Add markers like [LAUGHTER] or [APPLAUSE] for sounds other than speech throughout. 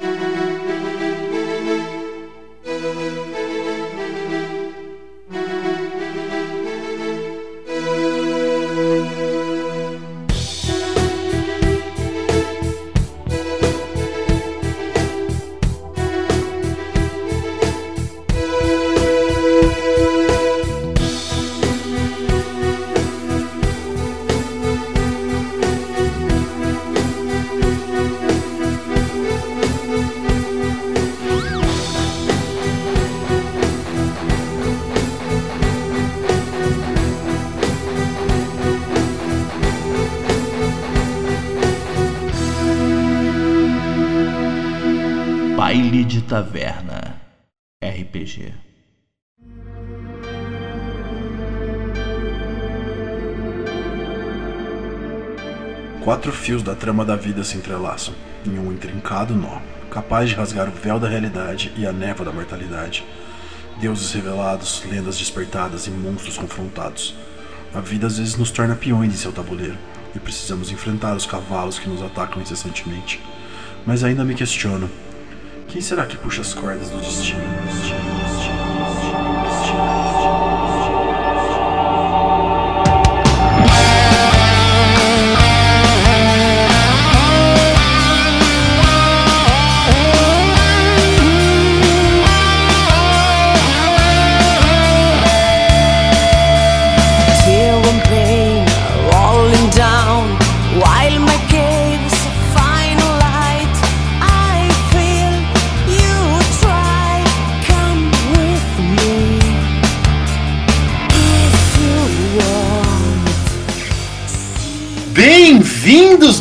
Baile fios da trama da vida se entrelaçam em um intrincado nó, capaz de rasgar o véu da realidade e a névoa da mortalidade. Deuses revelados, lendas despertadas e monstros confrontados. A vida às vezes nos torna peões em seu tabuleiro e precisamos enfrentar os cavalos que nos atacam incessantemente. Mas ainda me questiono: quem será que puxa as cordas do destino?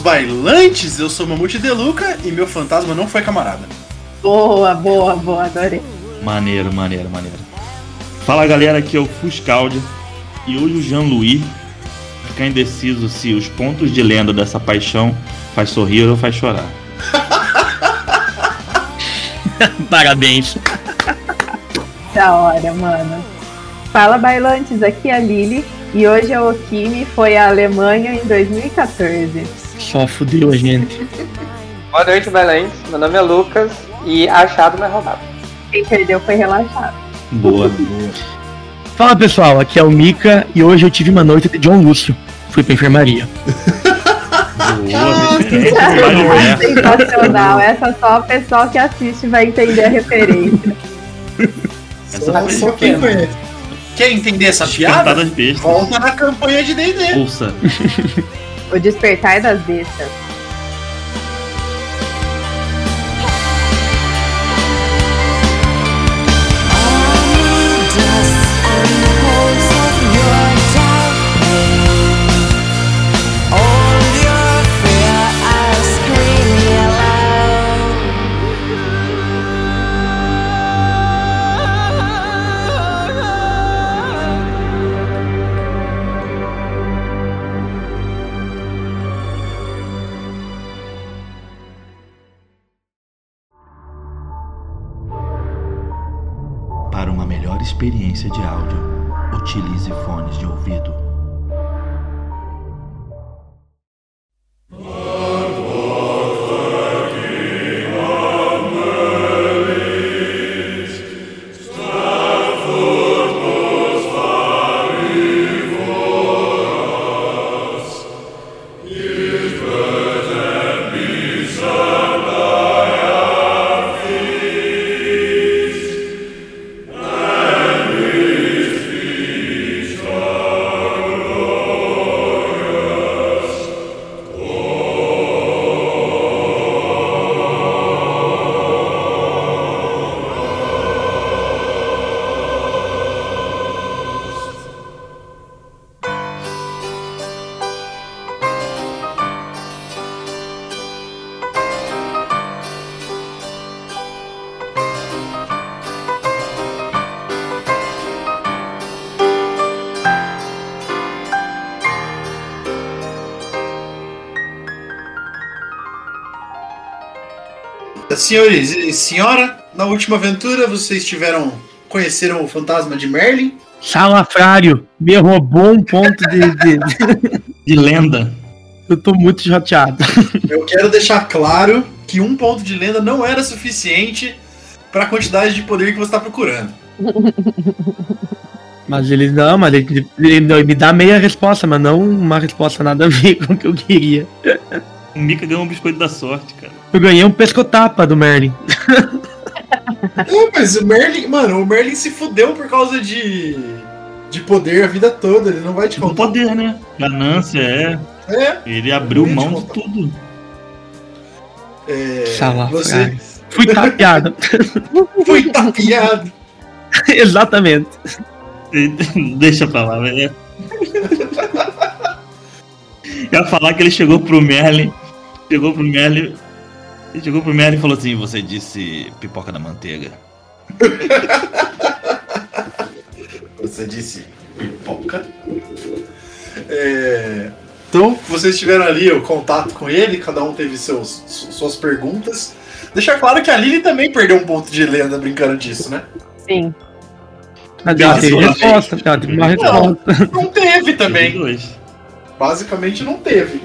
Bailantes! Eu sou Mamute Deluca e meu fantasma não foi camarada. Boa, boa, boa, adorei. Maneiro, maneiro, maneiro. Fala galera, aqui é o Fuscaldi e hoje o Jean-Louis fica indeciso se os pontos de lenda dessa paixão faz sorrir ou faz chorar. [LAUGHS] Parabéns. Da hora, mano. Fala, bailantes, aqui é a Lili e hoje a Okimi foi à Alemanha em 2014. Só fudeu a gente. Boa noite, Belém. Meu nome é Lucas e achado não é roubado. Quem perdeu foi relaxado. Boa. Fala pessoal, aqui é o Mika e hoje eu tive uma noite de John Lúcio. Fui pra enfermaria. Boa, Kart. Sensacional. Essa só o pessoal que assiste vai entender a referência. Essa foi Só quem conhece. Quer entender essa piada? Volta na campanha de D&D. Ouça. [LAUGHS] O despertar das bestas. Senhores e senhora, na última aventura vocês tiveram. conheceram o fantasma de Merlin. Salafrário, me roubou um ponto de, de- De lenda. Eu tô muito chateado. Eu quero deixar claro que um ponto de lenda não era suficiente para a quantidade de poder que você está procurando. Mas ele não, mas ele, ele me dá meia resposta, mas não uma resposta nada a ver com o que eu queria. O Mika ganhou um biscoito da sorte, cara. Eu ganhei um pescotapa do Merlin. [LAUGHS] É, mas o Merlin, mano, o Merlin se fudeu por causa de, de poder a vida toda, ele não vai te O contar. poder, né? Ganância, é. É, Ele abriu Não mão de tudo. é, você Fui tapeado. [LAUGHS] foi tapeado. [LAUGHS] Exatamente. Deixa pra lá, velho. Eu ia falar que ele chegou pro Merlin. Chegou pro Merlin. Ele chegou pro Merlin e falou assim: Você disse pipoca da manteiga. [LAUGHS] Você disse pipoca. É, Então, vocês tiveram ali o contato com ele, cada um teve seus, su- suas perguntas. Deixar claro que a Lily também perdeu um ponto de lenda brincando disso, né? Sim. Mas ela teve resposta. Ela teve uma Não. resposta. Não teve também. Basicamente não teve.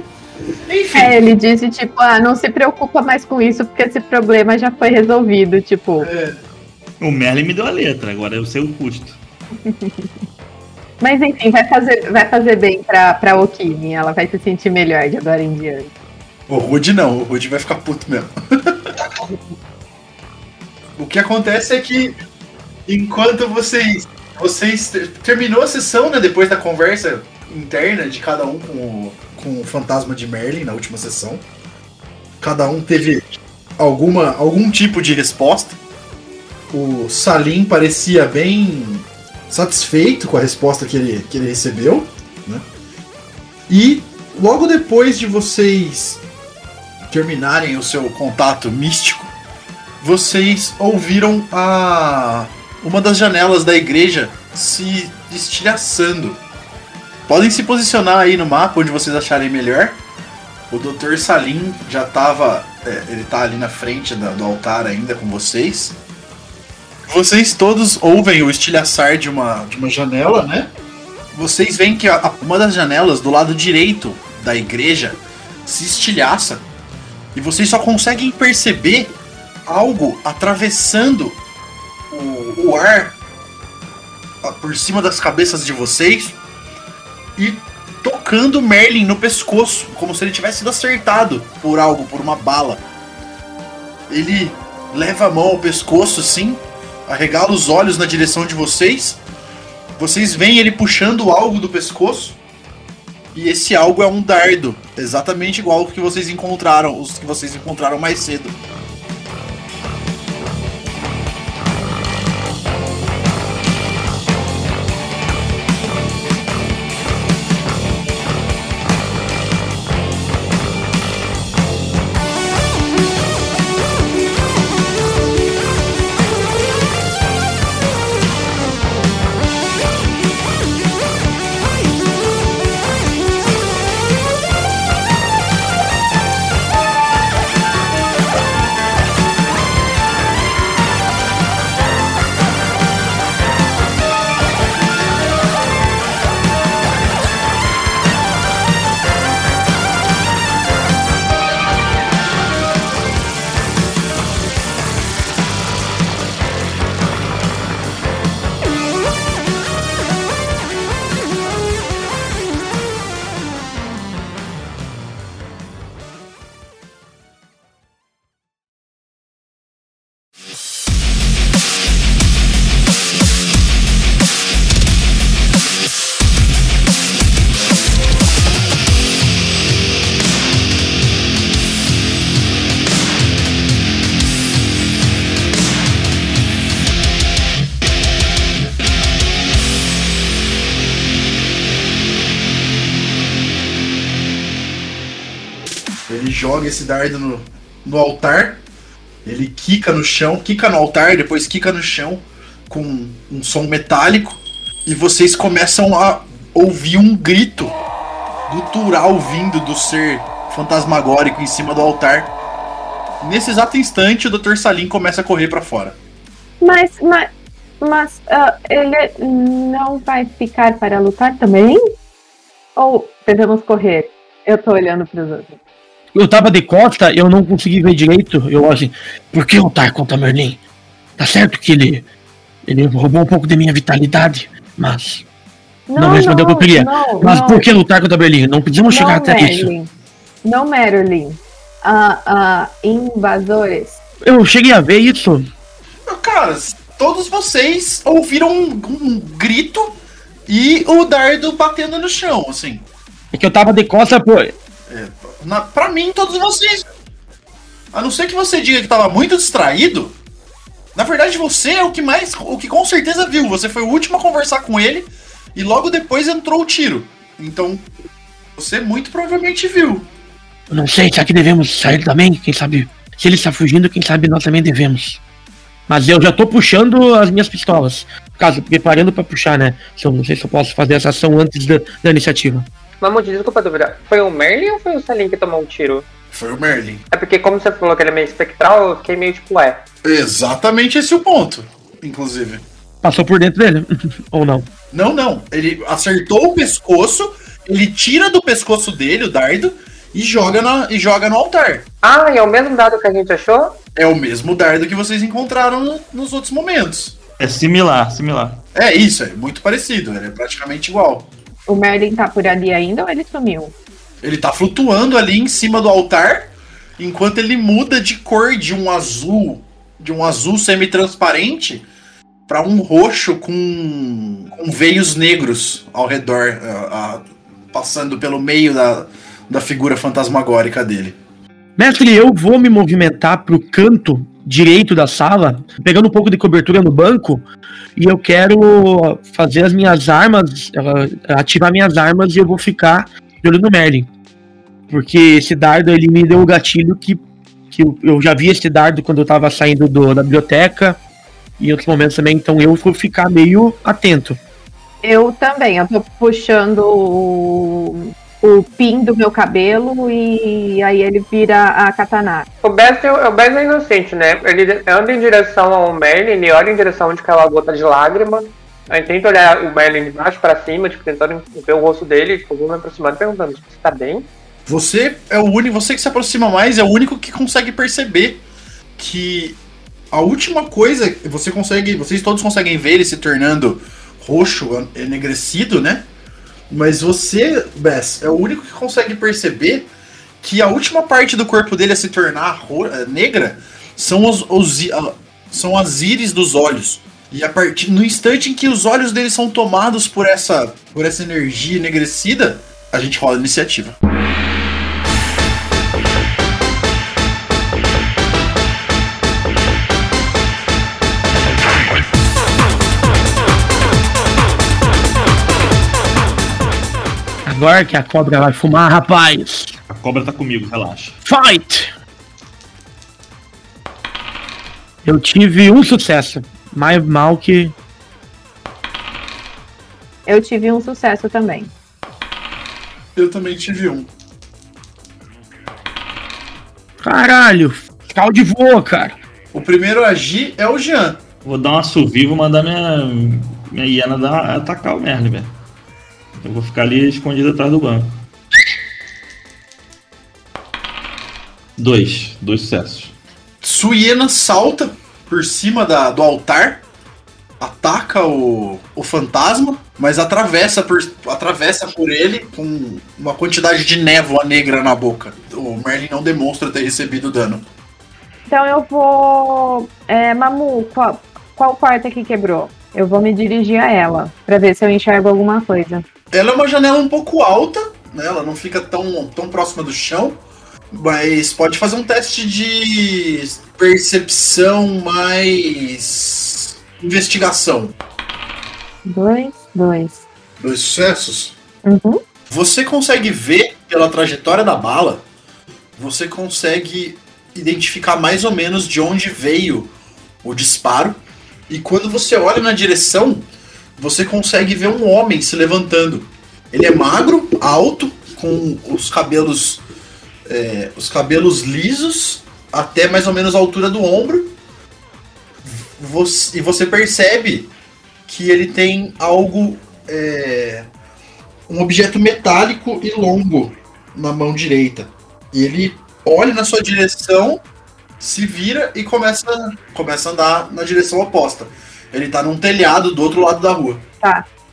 Enfim, É, ele disse, tipo, ah, não se preocupa mais com isso, porque esse problema já foi resolvido. Tipo, é, O Merlin me deu a letra, agora eu sei o custo. [LAUGHS] mas enfim, vai fazer, vai fazer bem pra, pra Okimi. Ela vai se sentir melhor de agora em diante. o Rude não, o Rude vai ficar puto mesmo. [LAUGHS] o que acontece é que enquanto vocês. Vocês ter- terminou a sessão, né? Depois da conversa interna de cada um com o, com o fantasma de Merlin na última sessão. Cada um teve alguma, algum tipo de resposta. O Salim parecia bem satisfeito com a resposta que ele, que ele recebeu. Né? E logo depois de vocês terminarem o seu contato místico, vocês ouviram a uma das janelas da igreja se estilhaçando. Podem se posicionar aí no mapa onde vocês acharem melhor. O Dr. Salim já estava, ele tá ali na frente da- do altar ainda com vocês. Vocês todos ouvem o estilhaçar de uma, de uma janela, né? Vocês veem que a- uma das janelas do lado direito da igreja se estilhaça e vocês só conseguem perceber algo atravessando o, o ar ah, por cima das cabeças de vocês e tocando Merlin no pescoço, como se ele tivesse sido acertado por algo, por uma bala. Ele leva a mão ao pescoço assim, arregala os olhos na direção de vocês. Vocês veem ele puxando algo do pescoço. E esse algo é um dardo, exatamente igual ao que vocês encontraram, os que vocês encontraram mais cedo. Esse dardo no, no altar. Ele quica no chão, quica no altar, depois quica no chão com um som metálico. E vocês começam a ouvir um grito gutural vindo do ser fantasmagórico em cima do altar. Nesse exato instante, o Dr. Salim começa a correr pra fora. Mas, mas, mas ah, ele não vai ficar para lutar também? Ou devemos correr? Eu tô olhando para os outros. Eu tava de costa, eu não consegui ver direito. Eu assim, por que lutar contra Merlin? Tá certo que ele. Ele roubou um pouco de minha vitalidade, mas. Não, respondeu o que eu queria. Não, Mas não, por que lutar contra Merlin? Não precisamos chegar não, até isso. Merlin. Não, Marilyn. Ah, ah, invasores. Eu cheguei a ver isso. Cara, todos vocês ouviram um, um grito e o dardo batendo no chão, assim. É que eu tava de costa, pô. Na, pra mim, todos vocês. A não ser que você diga que tava muito distraído. Na verdade, você é o que mais. O que com certeza viu. Você foi o último a conversar com ele. E logo depois entrou o tiro. Então. Você muito provavelmente viu. Eu não sei, será que devemos sair também? Quem sabe? Se ele está fugindo, quem sabe nós também devemos. Mas eu já tô puxando as minhas pistolas. Caso, preparando pra puxar, né? Se eu não sei se eu posso fazer essa ação antes da, da iniciativa. Mamute, desculpa a dúvida. Foi o Merlin ou foi o Salim que tomou um tiro? Foi o Merlin. É porque como você falou que ele é meio espectral, eu fiquei meio tipo, é. Exatamente esse é o ponto. Inclusive. Passou por dentro dele? [LAUGHS] Ou não? Não, não. Ele acertou o pescoço. Ele tira do pescoço dele o dardo. E joga, na, e joga no altar. Ah, e é o mesmo dado que a gente achou? É o mesmo dardo que vocês encontraram no- nos outros momentos. É similar, similar. É isso, é muito parecido, ele é praticamente igual. O Merlin tá por ali ainda ou ele sumiu? Ele tá flutuando ali em cima do altar, enquanto ele muda de cor de um azul, de um azul semi-transparente, para um roxo com, com veios negros ao redor, ah, passando pelo meio da, da figura fantasmagórica dele. Mestre, eu vou me movimentar pro canto direito da sala, pegando um pouco de cobertura no banco, e eu quero fazer as minhas armas, ativar minhas armas e eu vou ficar de olho no Merlin. Porque esse dardo ele me deu o gatilho que, que eu, eu já vi esse dardo quando eu tava saindo do- da biblioteca e em outros momentos também, então eu vou ficar meio atento. Eu também, eu tô puxando o, pin do meu cabelo e aí ele vira a katana. O Bess, é- o Bess é inocente, né? Ele anda em direção ao Merlin, ele olha em direção onde caiu a gota de lágrima. Aí tenta olhar o Merlin de baixo pra cima, tipo, tentando ver o rosto dele, tipo, vou me aproximando perguntando, tipo, você tá bem? Você é o único, você que se aproxima mais é o único que consegue perceber que a última coisa, você consegue, vocês todos conseguem ver ele se tornando roxo, enegrecido, né? Mas você, Bess, é o único que consegue perceber que a última parte do corpo dele a se tornar eh, negra são os, os são as íris dos olhos. E a partir no instante em que os olhos dele são tomados por essa por essa energia enegrecida, a gente rola a iniciativa. Agora que a cobra vai fumar, rapaz! A cobra tá comigo, relaxa. Fight! Eu tive um sucesso. Mais mal que. Eu tive um sucesso também. Eu também tive um. Caralho! Calde voa, cara. O primeiro a agir é o Jean. Vou dar um assovio e vou mandar minha, minha hiena dar, atacar o Merlin, velho. Eu vou ficar ali escondido atrás do banco. Dois. Dois sucessos. Suiena salta por cima da, do altar, ataca o, o fantasma, mas atravessa por, atravessa por ele com uma quantidade de névoa negra na boca. O Merlin não demonstra ter recebido dano. Então eu vou. É, Mamu, qual, qual porta que quebrou? Eu vou me dirigir a ela pra ver se eu enxergo alguma coisa. Ela é uma janela um pouco alta, né? Ela não fica tão, tão próxima do chão. Mas pode fazer um teste de percepção mais investigação. Dois, dois. Dois sucessos. Uhum. Você consegue ver pela trajetória da bala, você consegue identificar mais ou menos de onde veio o disparo. E quando você olha na direção, você consegue ver um homem se levantando. Ele é magro, alto, com os cabelos é, os cabelos lisos até mais ou menos a altura do ombro. Você- e você percebe que ele tem algo é, um objeto metálico e longo na mão direita. E ele olha na sua direção, se vira e começa, começa a andar na direção oposta. Ele tá num telhado do outro lado da rua.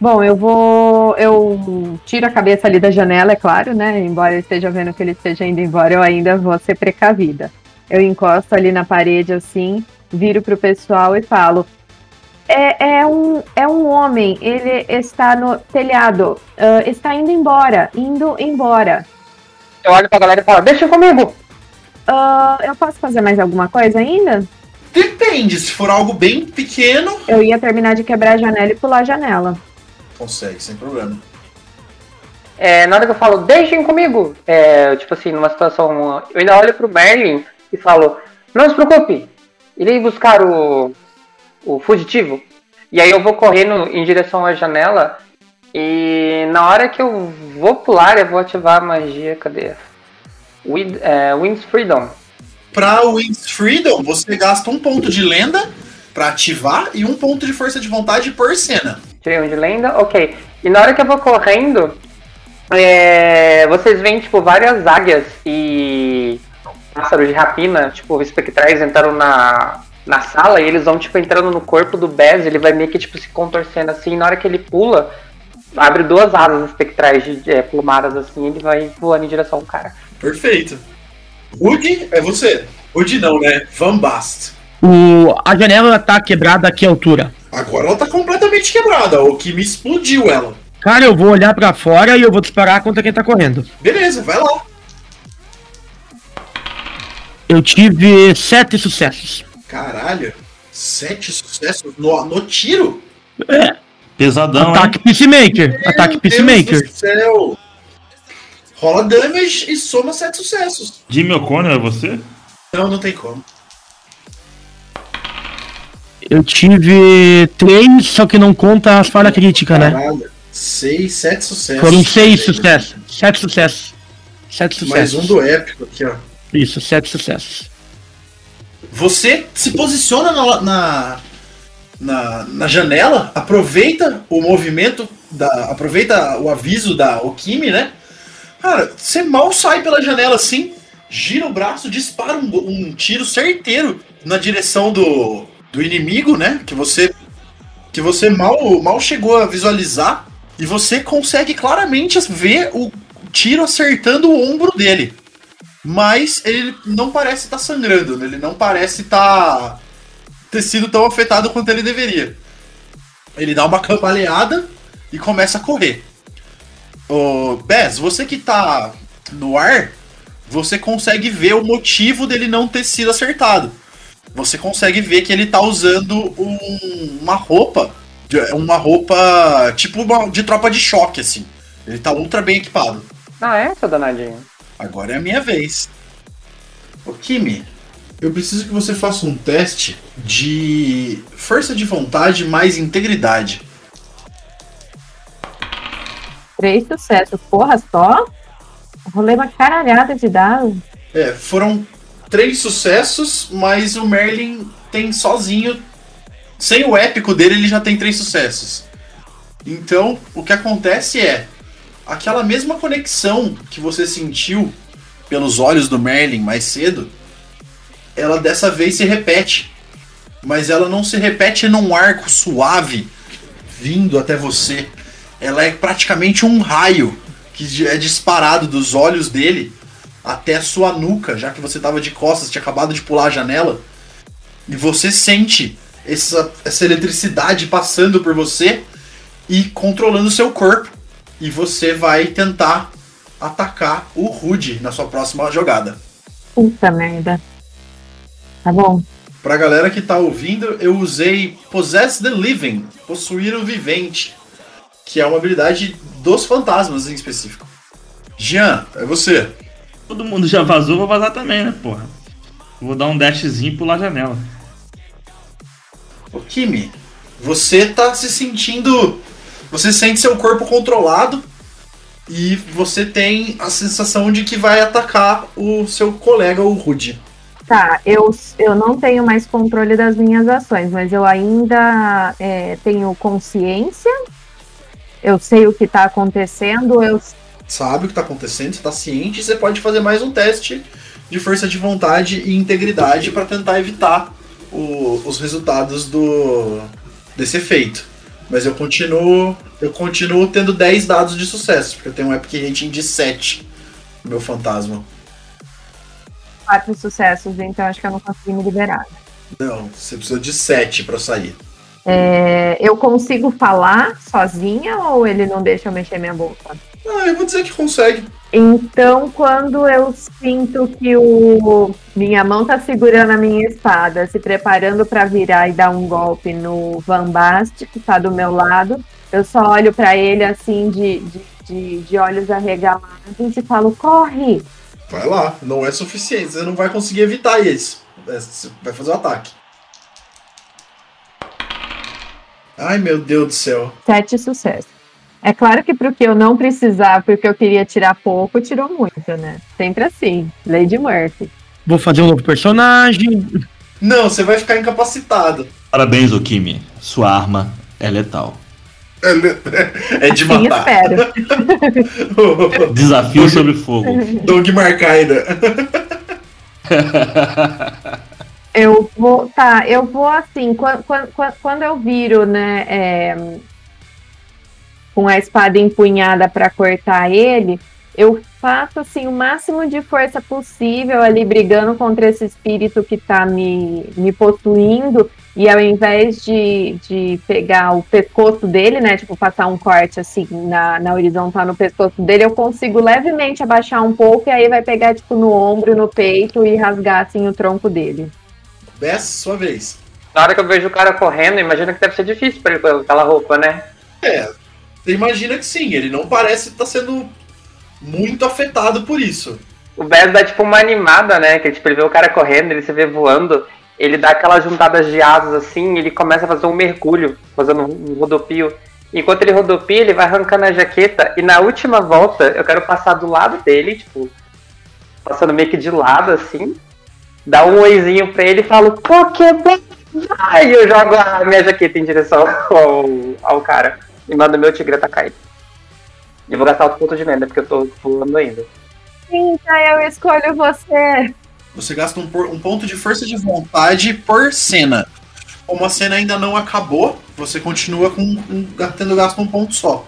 Bom, eu vou. Eu tiro a cabeça ali da janela, é claro, né? Embora eu esteja vendo que ele esteja indo embora, eu ainda vou ser precavida. Eu encosto ali na parede assim, viro pro pessoal e falo. É, é, um, é um homem, ele está no telhado, ah, está indo embora, indo embora. Eu olho pra galera e falo, deixa comigo. Ah, eu posso fazer mais alguma coisa ainda? Depende, se for algo bem pequeno, Eu ia terminar de quebrar a janela e pular a janela. consegue, sem problema. É, na hora que eu falo, deixem comigo, é, tipo assim, numa situação. Eu ainda olho pro Merlin e falo, não se preocupe, irei buscar o, o fugitivo. E aí eu vou correndo em direção à janela. E na hora que eu vou pular, eu vou ativar a magia. Cadê? Wind, é, Wind's Freedom. Pra Wings Freedom, você gasta um ponto de lenda pra ativar e um ponto de força de vontade por cena. Tirei um de lenda, ok. E na hora que eu vou correndo, é, vocês veem, tipo, várias águias e pássaros de rapina, tipo, espectrais entraram na, na sala e eles vão, tipo, entrando no corpo do Bez, ele vai meio que, tipo, se contorcendo assim, e na hora que ele pula, abre duas asas espectrais de, é, plumadas assim, ele vai voando em direção ao cara. Perfeito. Woody, é você. Woody não, né? Van Bast. O, a janela tá quebrada a que altura? Agora ela tá completamente quebrada, o que me explodiu ela. Cara, eu vou olhar pra fora e eu vou disparar contra quem tá correndo. Beleza, vai lá. Eu tive sete sucessos. Caralho, sete sucessos no, no tiro? Pesadão, hein? Ataque Peacemaker. Ataque Meu Deus Peacemaker. do céu. Rola damage e soma sete sucessos. Jimmy O'Connor, é você? Não, não tem como. Eu tive três, só que não conta as falhas críticas, né? Seis, sete sucessos. Foram seis sucessos. Sete sucessos. Sete Mais sucessos. um do épico aqui, ó. Isso, sete sucessos. Você se posiciona na, na, na, na janela, aproveita o movimento, da, aproveita o aviso da Okimi, né? Cara, você mal sai pela janela assim, gira o braço, dispara um, um tiro certeiro na direção do, do inimigo, né? Que você que você mal, mal chegou a visualizar e você consegue claramente ver o tiro acertando o ombro dele. Mas ele não parece estar sangrando, né? ele não parece estar ter sido tão afetado quanto ele deveria. Ele dá uma cambaleada e começa a correr. Ô, Bez, você que tá no ar, você consegue ver o motivo dele não ter sido acertado. Você consegue ver que ele tá usando um- uma roupa, uma roupa tipo uma- de tropa de choque, assim. Ele tá ultra bem equipado. Ah, é, seu danadinho? Agora é a minha vez. Ô Kimi, eu preciso que você faça um teste de força de vontade mais integridade. Três sucessos. Porra, só? Rolei uma caralhada de dados. É, foram três sucessos, mas o Merlin tem sozinho. Sem o épico dele, ele já tem três sucessos. Então, o que acontece é. Aquela mesma conexão que você sentiu pelos olhos do Merlin mais cedo, ela dessa vez se repete. Mas ela não se repete num arco suave vindo até você. Ela é praticamente um raio que é disparado dos olhos dele até a sua nuca, já que você estava de costas, tinha acabado de pular a janela. E você sente essa, essa eletricidade passando por você e controlando o seu corpo. E você vai tentar atacar o Rude na sua próxima jogada. Puta merda. Tá bom. Pra galera que tá ouvindo, eu usei Possess the Living, possuir o vivente, que é uma habilidade dos fantasmas em específico. Jean, é você. Todo mundo já vazou, vou vazar também, né, porra? Vou dar um dashzinho e pular a janela. Ô Kimi, você tá se sentindo. Você sente seu corpo controlado e você tem a sensação de que vai atacar o seu colega, o Rude. Tá, eu, eu não tenho mais controle das minhas ações, mas eu ainda é, tenho consciência. Eu sei o que tá acontecendo. Eu, Sabe o que tá acontecendo, você tá ciente, você pode fazer mais um teste de força de vontade e integridade para tentar evitar o- os resultados do desse efeito. Mas eu continuo, eu continuo tendo 10 dados de sucesso, porque eu tenho um epic rating de 7 no meu fantasma. Quatro sucessos, então acho que eu não consegui me liberar. Não, você precisa de 7 para sair. É, eu consigo falar sozinha ou ele não deixa eu mexer minha boca? Ah, eu vou dizer que consegue. Então, quando eu sinto que o minha mão tá segurando a minha espada, se preparando para virar e dar um golpe no Van Bast, que tá do meu lado, eu só olho para ele assim de, de, de, de olhos arregalados e falo: corre! Vai lá, não é suficiente, você não vai conseguir evitar isso. É, Você vai fazer o ataque. Ai meu Deus do céu. Sete sucessos. É claro que pro que eu não precisar, porque eu queria tirar pouco, tirou muito, né? Sempre assim. Lady Murphy. Vou fazer um novo personagem. Não, você vai ficar incapacitado. Parabéns, Okimi. Sua arma é letal. É [LAUGHS] de Sim, matar. espero. [LAUGHS] Desafio sobre fogo. Doug Marcaida. [LAUGHS] Eu vou, tá, eu vou assim, quando, quando, eu viro, né, é, com a espada empunhada para cortar ele, eu faço assim o máximo de força possível ali brigando contra esse espírito que tá me, me possuindo e ao invés de, de pegar o pescoço dele, né, tipo passar um corte assim na, na horizontal no pescoço dele, eu consigo levemente abaixar um pouco e aí vai pegar tipo no ombro, no peito e rasgar assim o tronco dele. Bess, sua vez. Na hora que eu vejo o cara correndo, imagino que deve ser difícil pra ele com aquela roupa, né? É, você imagina que sim, ele não parece estar sendo muito afetado por isso. O Bess dá tipo uma animada, né? Que tipo, ele vê o cara correndo, ele se vê voando, ele dá aquelas juntadas de asas assim, ele começa a fazer um mergulho, fazendo um rodopio. Enquanto ele rodopia, ele vai arrancando a jaqueta e na última volta eu quero passar do lado dele, tipo, passando meio que de lado assim, dar um oizinho pra ele e falo, Pokémon! Aí eu jogo a minha jaqueta em direção [LAUGHS] ao, ao cara e mando meu tigre atacar ele. E eu vou gastar outro ponto de lenda, porque eu tô pulando ainda. Então eu escolho você. Você gasta um, por- um ponto de força de vontade por cena. Como a cena ainda não acabou, você continua com um, tendo gasto um ponto só.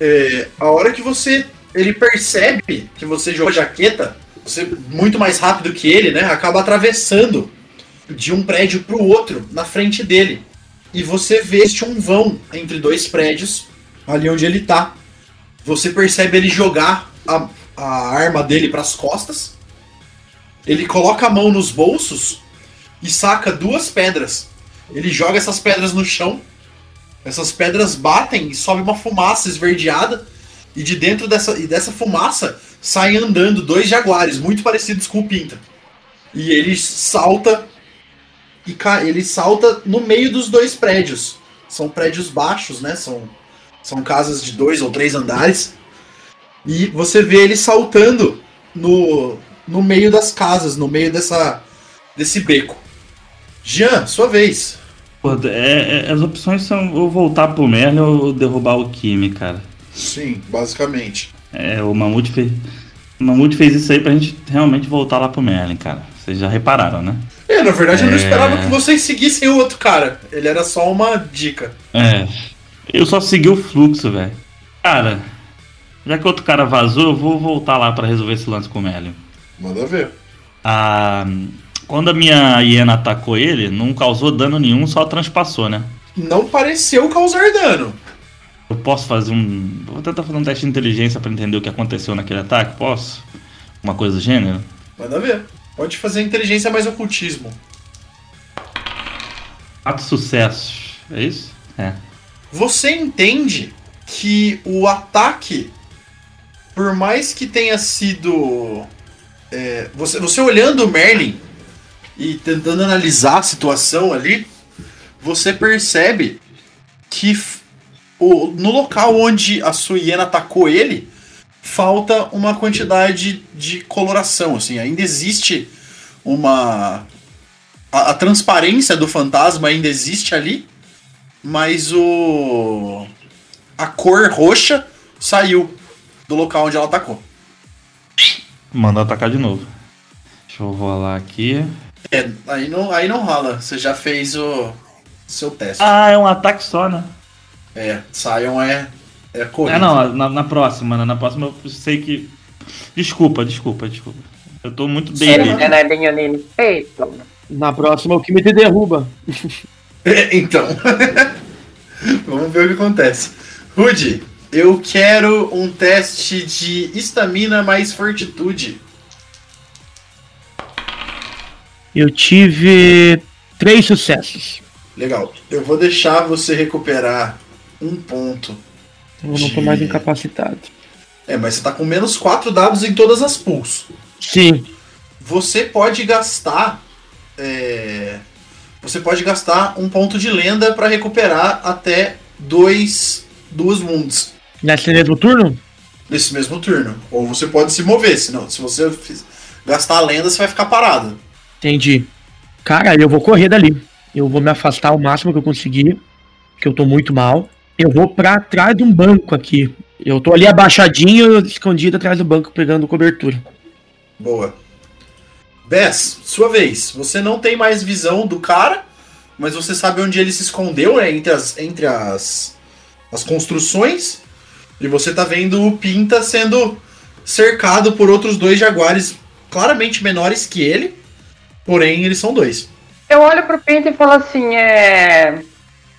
É, a hora que você. Ele percebe que você jogou a jaqueta, você muito mais rápido que ele, né? Acaba atravessando de um prédio pro outro na frente dele. E você vê este um vão entre dois prédios, ali onde ele tá. Você percebe ele jogar a, a arma dele pras costas. Ele coloca a mão nos bolsos e saca duas pedras. Ele joga essas pedras no chão. Essas pedras batem e sobe uma fumaça esverdeada. E de dentro dessa, e dessa fumaça saem andando dois jaguares, muito parecidos com o Pinta. E ele salta. E ca- ele salta no meio dos dois prédios. São prédios baixos, né? São, são casas de dois ou três andares. E você vê ele saltando no, no meio das casas, no meio dessa desse beco. Jean, sua vez. Pô, é- é- as opções são ou voltar pro Merlin ou derrubar o Kimi, cara. Sim, basicamente. É, o Mamute fez. O Mamute fez isso aí pra gente realmente voltar lá pro Merlin, cara. Vocês já repararam, né? É, na verdade eu não É. esperava que vocês seguissem o outro cara. Ele era só uma dica. É. Eu só segui o fluxo, velho. Cara, já que outro cara vazou, eu vou voltar lá pra resolver esse lance com o Merlin. Manda ver. Ah, quando a minha hiena atacou ele, não causou dano nenhum, só transpassou, né? Não pareceu causar dano. Eu posso fazer um. Vou tentar fazer um teste de inteligência pra entender o que aconteceu naquele ataque? Posso? Uma coisa do gênero? Manda ver. Pode fazer inteligência mais ocultismo. Quatro sucessos. É isso? É. Você entende que o ataque, por mais que tenha sido. é, você, você olhando o Merlin e tentando analisar a situação ali, você percebe que o, no local onde a sua hiena atacou ele, falta uma quantidade de coloração. Assim, ainda existe uma. A, a transparência do fantasma ainda existe ali, mas o. A cor roxa saiu do local onde ela atacou. Manda atacar de novo. Deixa eu rolar aqui. É, aí não, aí não rola. Você já fez o seu teste. Ah, é um ataque só, né? É, Sion é, é corrida. É, não, na, na próxima, né? Na próxima eu sei que. Desculpa, desculpa, desculpa. Eu tô muito Ele D&D. é. Na próxima, o que me te derruba. É, então. [LAUGHS] Vamos ver o que acontece. Rudy, eu quero um teste de estamina mais fortitude. Eu tive três sucessos. Legal. Eu vou deixar você recuperar um ponto. Eu não tô mais incapacitado. É, mas você tá com menos 4 dados em todas as pools. Sim. Você pode gastar. é, Você pode gastar um ponto de lenda pra recuperar até dois, duas wounds Nesse mesmo turno? nesse mesmo turno. Ou você pode se mover, senão, se você gastar a lenda, você vai ficar parado. Entendi. Cara, eu vou correr dali. Eu vou me afastar o máximo que eu conseguir, que eu tô muito mal. Eu vou pra trás de um banco aqui. Eu tô ali abaixadinho, escondido atrás do banco, pegando cobertura. Boa. Bess, sua vez. Você não tem mais visão do cara, mas você sabe onde ele se escondeu, né? Entre as, entre as, as construções. E você tá vendo o Pinta sendo cercado por outros dois jaguares claramente menores que ele. Porém, eles são dois. Eu olho pro Pinto e falo assim, é...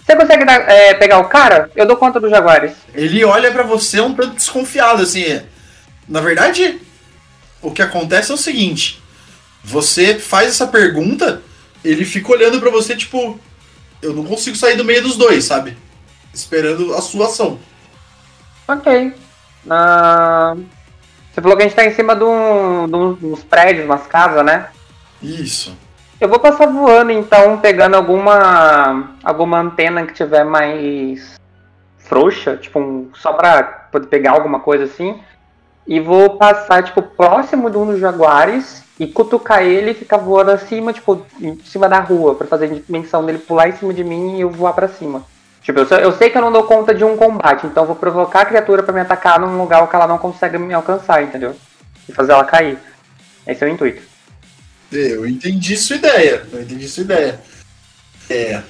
Você consegue dar- é, pegar o cara? Eu dou conta dos jaguares. Ele olha pra você um tanto desconfiado, assim. é. Na verdade, o que acontece é o seguinte: você faz essa pergunta, ele fica olhando pra você, tipo, eu não consigo sair do meio dos dois, sabe? Esperando a sua ação. Ok. Ah, Você falou que a gente tá em cima de, um, de uns prédios, umas casas, né? Isso. Eu vou passar voando então, pegando alguma alguma antena que tiver mais frouxa, tipo um, só pra poder pegar alguma coisa assim. E vou passar tipo próximo de um dos jaguares e cutucar ele e ficar voando acima, tipo, em cima da rua, pra fazer a dimensão dele pular em cima de mim e eu voar pra cima. Tipo, eu, eu sei que eu não dou conta de um combate, então eu vou provocar a criatura pra me atacar num lugar que ela não consegue me alcançar, entendeu? E fazer ela cair. Esse é o intuito. Eu entendi sua ideia. Eu entendi sua ideia. É.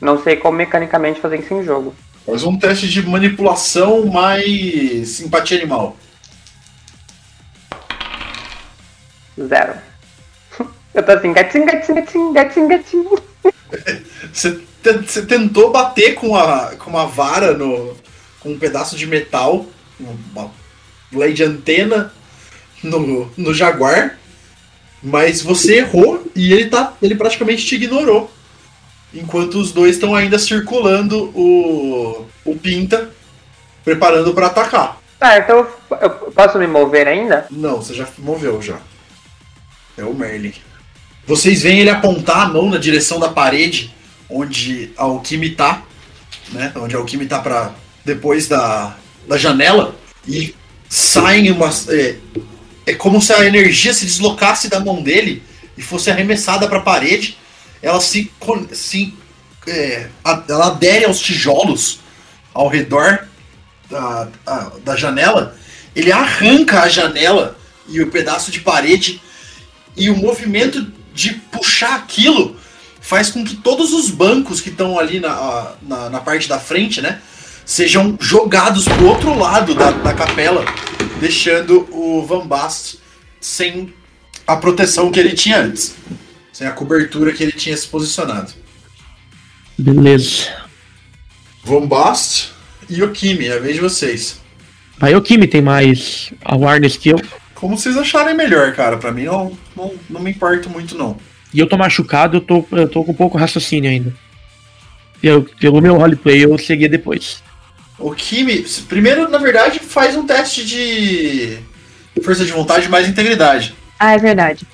Não sei como mecanicamente fazer isso em jogo. Faz um teste de manipulação mais simpatia animal. Zero. [LAUGHS] Eu tô assim, gatinho, gatinho, gatinho, gatinho, gatinho. [LAUGHS] Você, te- você tentou bater com a, com uma vara no, com um pedaço de metal, uma lei de antena no, no jaguar, mas você errou e ele, tá, ele praticamente te ignorou. Enquanto os dois estão ainda circulando o, o Pinta, preparando para atacar. Tá, então eu, posso me mover ainda? Não, você já moveu já. É o Merlin. Vocês veem ele apontar a mão na direção da parede onde a Alquime tá, né? Onde a Alquime tá para depois da, da janela e saem umas é, é como se a energia se deslocasse da mão dele e fosse arremessada para a parede. Ela se, se é, ela adere aos tijolos ao redor da, a- da janela. Ele arranca a janela e o pedaço de parede e o movimento de puxar aquilo faz com que todos os bancos que estão ali na, na, na parte da frente, né, sejam jogados pro outro lado da, da capela, deixando o Van Bast sem a proteção que ele tinha antes, sem a cobertura que ele tinha se posicionado. Beleza. Van Bast e o Kimi, é a vez de vocês. Aí o Kimi tem mais awareness que eu. Como vocês acharem melhor, cara. Pra mim não, não, não me importo muito, não. E eu tô machucado, eu tô, eu tô com pouco raciocínio ainda. Eu, pelo meu roleplay, eu segui depois. O Kimi, primeiro, na verdade, faz um teste de força de vontade mais integridade. Ah, é verdade.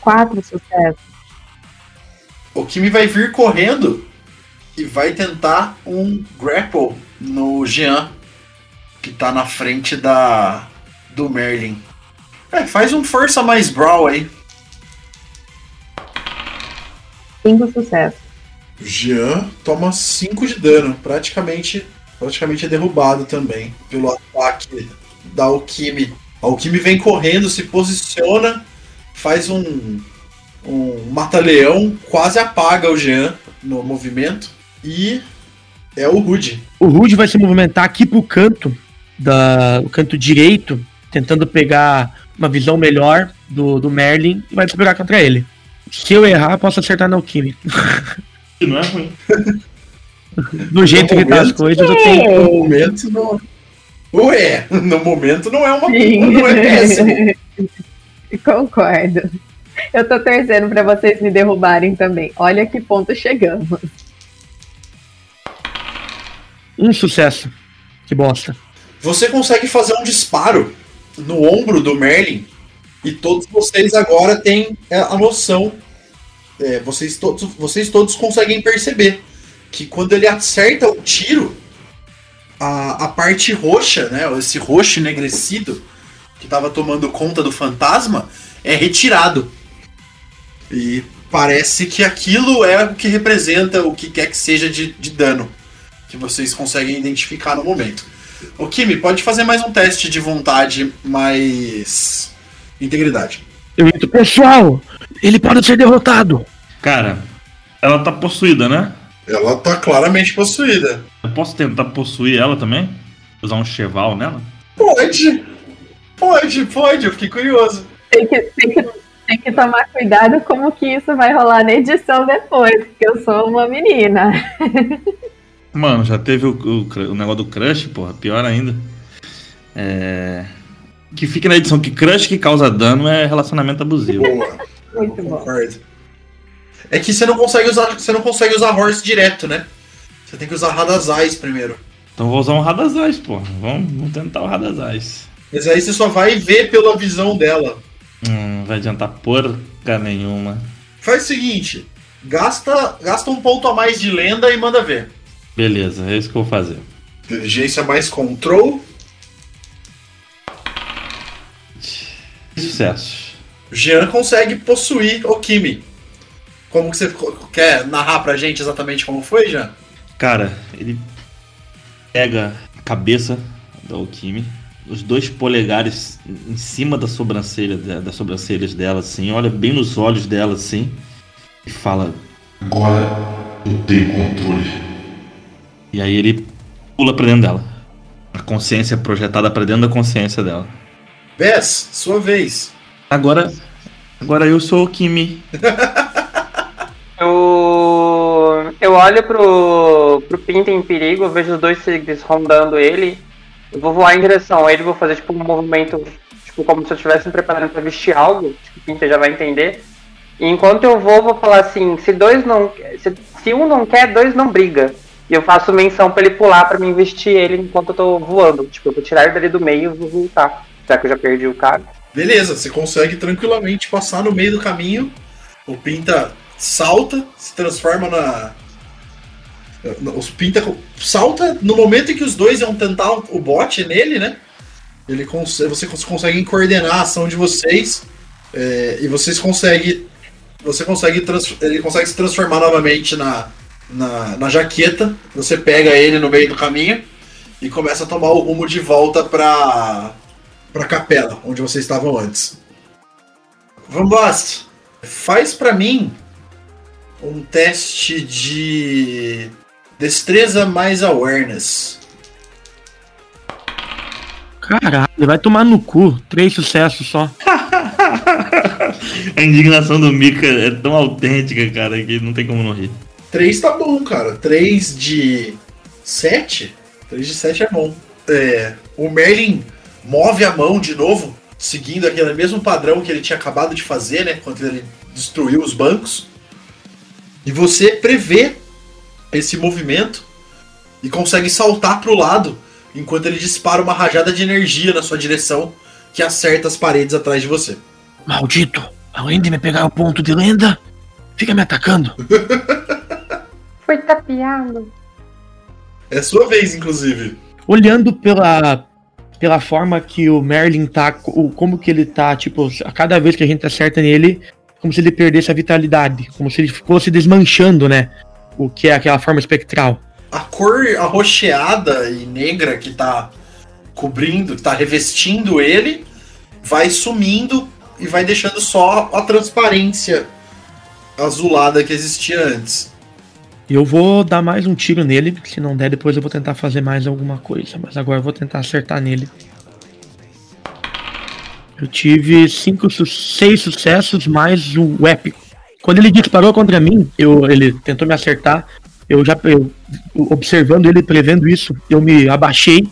Quatro sucessos. O Kimi vai vir correndo e vai tentar um grapple no Jean, que tá na frente da do Merlin. É, faz um força mais brawl aí. Cinco sucessos. Jean toma 5 de dano, praticamente, praticamente é derrubado também pelo ataque da Alquime. A vem correndo, se posiciona, faz um, um mata-leão, quase apaga o Jean no movimento. E é o Rude. O Rude vai se movimentar aqui pro canto, da, o canto direito, tentando pegar uma visão melhor do, do Merlin e vai se pegar contra ele. Se eu errar, posso acertar na Alquime. [LAUGHS] Que não é ruim. [LAUGHS] Do jeito que tá as momento- coisas, eu tenho. No momento não. Ué, no momento não é uma Sim. não é péssimo. [LAUGHS] Concordo. Eu tô torcendo pra vocês me derrubarem também. Olha que ponto chegamos. Um sucesso. Que bosta. Você consegue fazer um disparo no ombro do Merlin e todos vocês agora têm é, a noção. É, vocês, todos, vocês todos conseguem perceber que quando ele acerta o tiro, a, a parte roxa, né, esse roxo enegrecido que estava tomando conta do fantasma, é retirado. E parece que aquilo é o que representa o que quer que seja de, de dano que vocês conseguem identificar no momento. O Kimi, pode fazer mais um teste de vontade mais integridade. Eu pessoal, ele pode ser derrotado. Cara, ela tá possuída, né? Ela tá claramente possuída. Eu posso tentar possuir ela também? Usar um cheval nela? Pode. Pode, pode, eu fiquei curioso. Tem que, tem, que, tem que tomar cuidado como que isso vai rolar na edição depois, porque eu sou uma menina. Mano, já teve o, o o negócio do crush, porra, pior ainda. É. Que fica na edição que crush que causa dano é relacionamento abusivo. Boa. Muito bom. Concordo. É que você não consegue usar, você não consegue usar horse direto, né? Você tem que usar Radazais primeiro. Então eu vou usar um Radazais, porra. Vamos, vamos tentar o Radazais. Mas aí você só vai ver pela visão dela. Hum, não vai adiantar porca nenhuma. Faz o seguinte, gasta, gasta um ponto a mais de lenda e manda ver. Beleza, é isso que eu vou fazer. Inteligência mais control. Sucesso. Jean consegue possuir o Kimi. Como que você quer narrar pra gente exatamente como foi, Jean? Cara, ele pega a cabeça da Okimi, os dois polegares em cima da sobrancelha, das sobrancelhas dela, assim, olha bem nos olhos dela, assim, e fala. Agora eu tenho controle. E aí ele pula pra dentro dela. A consciência projetada pra dentro da consciência dela. Bess, sua vez. Agora, agora eu sou o Kimi. [LAUGHS] Eu, eu olho pro, pro Pinta em perigo, vejo os dois tigres rondando ele. Eu vou voar em direção a ele, vou fazer tipo um movimento, tipo como se eu estivesse me preparando pra vestir algo, tipo, o Pinta já vai entender. E enquanto eu vou, vou falar assim, se dois não. Se, se um não quer, dois não briga. E eu faço menção pra ele pular pra me investir ele enquanto eu tô voando. Tipo, eu vou tirar ele dali do meio e vou voltar. Já que eu já perdi o cara. Beleza, você consegue tranquilamente passar no meio do caminho. O Pinta salta, se transforma na. Os Pinta salta no momento em que os dois iam tentar o bote nele, né? Ele cons- você cons- consegue coordenar a ação de vocês é, e vocês conseguem. Você consegue. Ele consegue se transformar novamente na, na, na jaqueta. Você pega ele no meio do caminho e começa a tomar o rumo de volta pra, pra capela, onde vocês estavam antes. Vambast, faz pra mim um teste de destreza mais awareness. Caralho, vai tomar no cu. Três sucessos só. [LAUGHS] A indignação do Mika é tão autêntica, cara, que não tem como não rir. 3 tá bom, cara. 3 de 7? 3 de 7 é bom. É, o Merlin move a mão de novo, seguindo aquele mesmo padrão que ele tinha acabado de fazer, né? Quando ele destruiu os bancos. E você prevê esse movimento e consegue saltar pro lado enquanto ele dispara uma rajada de energia na sua direção que acerta as paredes atrás de você. Maldito, além de me pegar o ponto de lenda, fica me atacando. Foi tapeado. É sua vez, inclusive. Olhando pela, pela forma que o Merlin tá, o- como que ele tá, tipo, a cada vez que a gente acerta nele, como se ele perdesse a vitalidade, como se ele fosse desmanchando, né? O que é aquela forma espectral. a cor arroxeada e negra que tá cobrindo, que tá revestindo ele, vai sumindo e vai deixando só a transparência azulada que existia antes. Eu vou dar mais um tiro nele, se não der, depois eu vou tentar fazer mais alguma coisa. Mas agora eu vou tentar acertar nele. Eu tive cinco, seis sucessos mais o épico. Quando ele disparou contra mim, eu, ele tentou me acertar. Eu já eu, observando ele, prevendo isso, eu me abaixei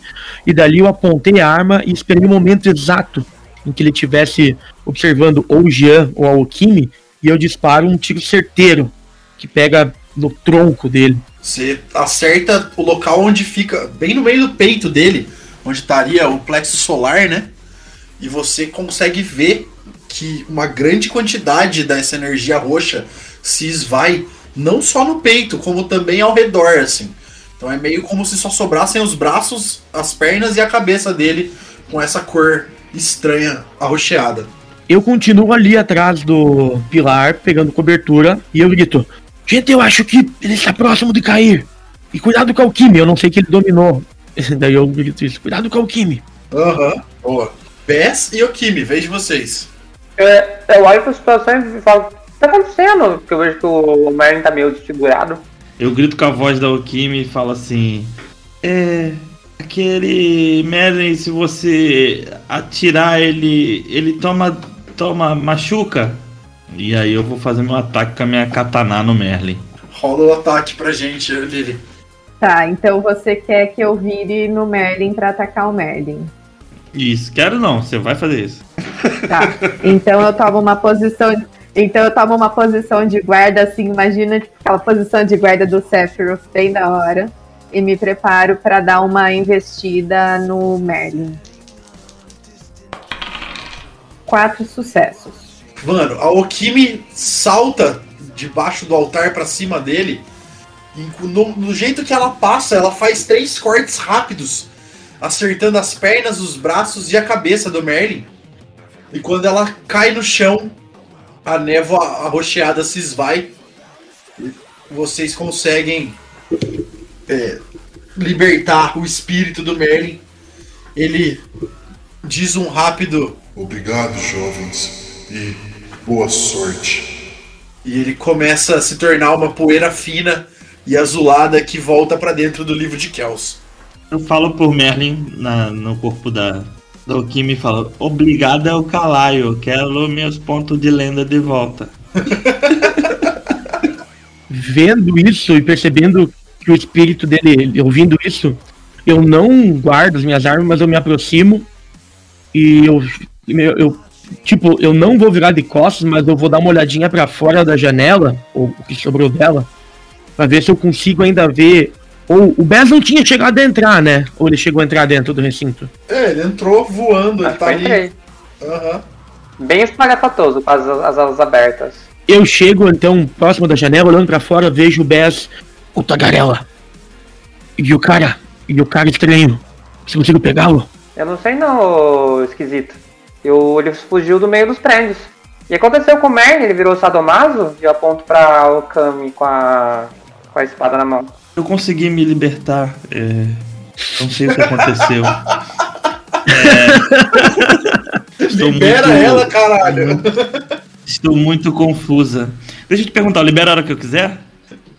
e dali eu apontei a arma e esperei o momento exato em que ele estivesse observando ou o Jean ou a Okimi e eu disparo um tiro certeiro que pega no tronco dele. Você acerta o local onde fica, bem no meio do peito dele, onde estaria o plexo solar, né? E você consegue ver que uma grande quantidade dessa energia roxa se esvai não só no peito, como também ao redor, assim. Então é meio como se só sobrassem os braços, as pernas e a cabeça dele com essa cor estranha arroxeada. Eu continuo ali atrás do pilar, pegando cobertura, e eu grito: Gente, eu acho que ele está próximo de cair. E cuidado com o Alquime, eu não sei que ele dominou. [LAUGHS] Daí eu grito isso: Cuidado com o Alquime. Aham, boa. Bess e Okimi, vejo vocês. É, eu olho pra situação e falo, o que tá acontecendo? Porque eu vejo que o Merlin tá meio desfigurado. Eu grito com a voz da Okimi e falo assim: É. Aquele Merlin, se você atirar ele, ele toma. toma. machuca. E aí eu vou fazer meu ataque com a minha katana no Merlin. Rola o ataque pra gente, Lili. Tá, então você quer que eu vire no Merlin pra atacar o Merlin. Isso, quero não, você vai fazer isso. Tá. Então eu tomo uma posição. Então eu tomo uma posição de guarda, assim, imagina tipo, aquela posição de guarda do Sephiroth bem da hora. E me preparo pra dar uma investida no Merlin. Quatro sucessos. Mano, a Okimi salta debaixo do altar pra cima dele. E no, no jeito que ela passa, ela faz três cortes rápidos, acertando as pernas, os braços e a cabeça do Merlin. E quando ela cai no chão, a névoa arroxeada se esvai. Vocês conseguem é, libertar o espírito do Merlin. Ele diz um rápido Obrigado, jovens, e boa sorte. E ele começa a se tornar uma poeira fina e azulada que volta pra dentro do livro de Kells. Eu falo por Merlin na, no corpo da, da Okimi e falo: Obrigado ao Calaio, quero meus pontos de lenda de volta. [LAUGHS] Vendo isso e percebendo que o espírito dele, ouvindo isso, eu não guardo as minhas armas, mas eu me aproximo e eu, eu, eu- tipo, eu não vou virar de costas, mas eu vou dar uma olhadinha pra fora da janela, ou o que sobrou dela, pra ver se eu consigo ainda ver. Ou o Bez não tinha chegado a entrar, né? Ou ele chegou a entrar dentro do recinto? É, ele entrou voando, ele Acho que tá ali. Aham. Bem espalhafatoso, com as, as alas abertas. Eu chego então próximo da janela, olhando pra fora, vejo o Bez, o tagarela. E o cara, e o cara estranho. Você conseguiu pegá-lo? Eu não sei não, ô esquisito. Eu, ele fugiu do meio dos prédios. E aconteceu com o Merlin, ele virou Sadomaso e eu aponto pra Okami com a, com a espada na mão. Eu consegui me libertar. é, não sei o que aconteceu. É, estou Libera muito- ela, caralho. Estou muito confusa. Deixa eu te perguntar, libera a hora que eu quiser?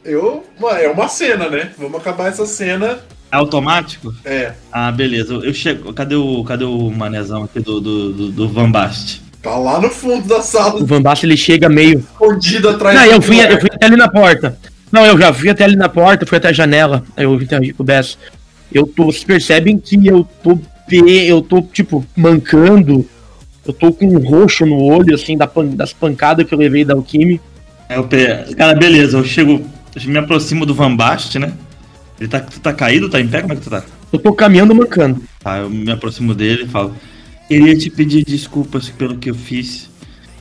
Eu, é uma cena, né? Vamos acabar essa cena. É automático? É, Ah, beleza. Eu chego. Cadê o, cadê o manezão aqui do, do, do, do Van Bast? tá lá no fundo da sala, O Van Basten ele chega meio. escondido atrás Não, eu fui, eu fui até ali na porta. Não, eu já fui até ali na porta, fui até a janela. Aí eu interagi com o Bess. Eu tô. Vocês percebem que eu tô. Eu tô, tipo, mancando. Eu tô com um roxo no olho, assim, das pancadas que eu levei da Alquime. Aí eu pe- Cara, beleza, eu chego. Eu me aproximo do Van Bast, né? Ele tá, tu tá caído, tá em pé? Como é que tu tá? Eu tô caminhando mancando. Tá, eu me aproximo dele e falo. Queria te pedir desculpas pelo que eu fiz.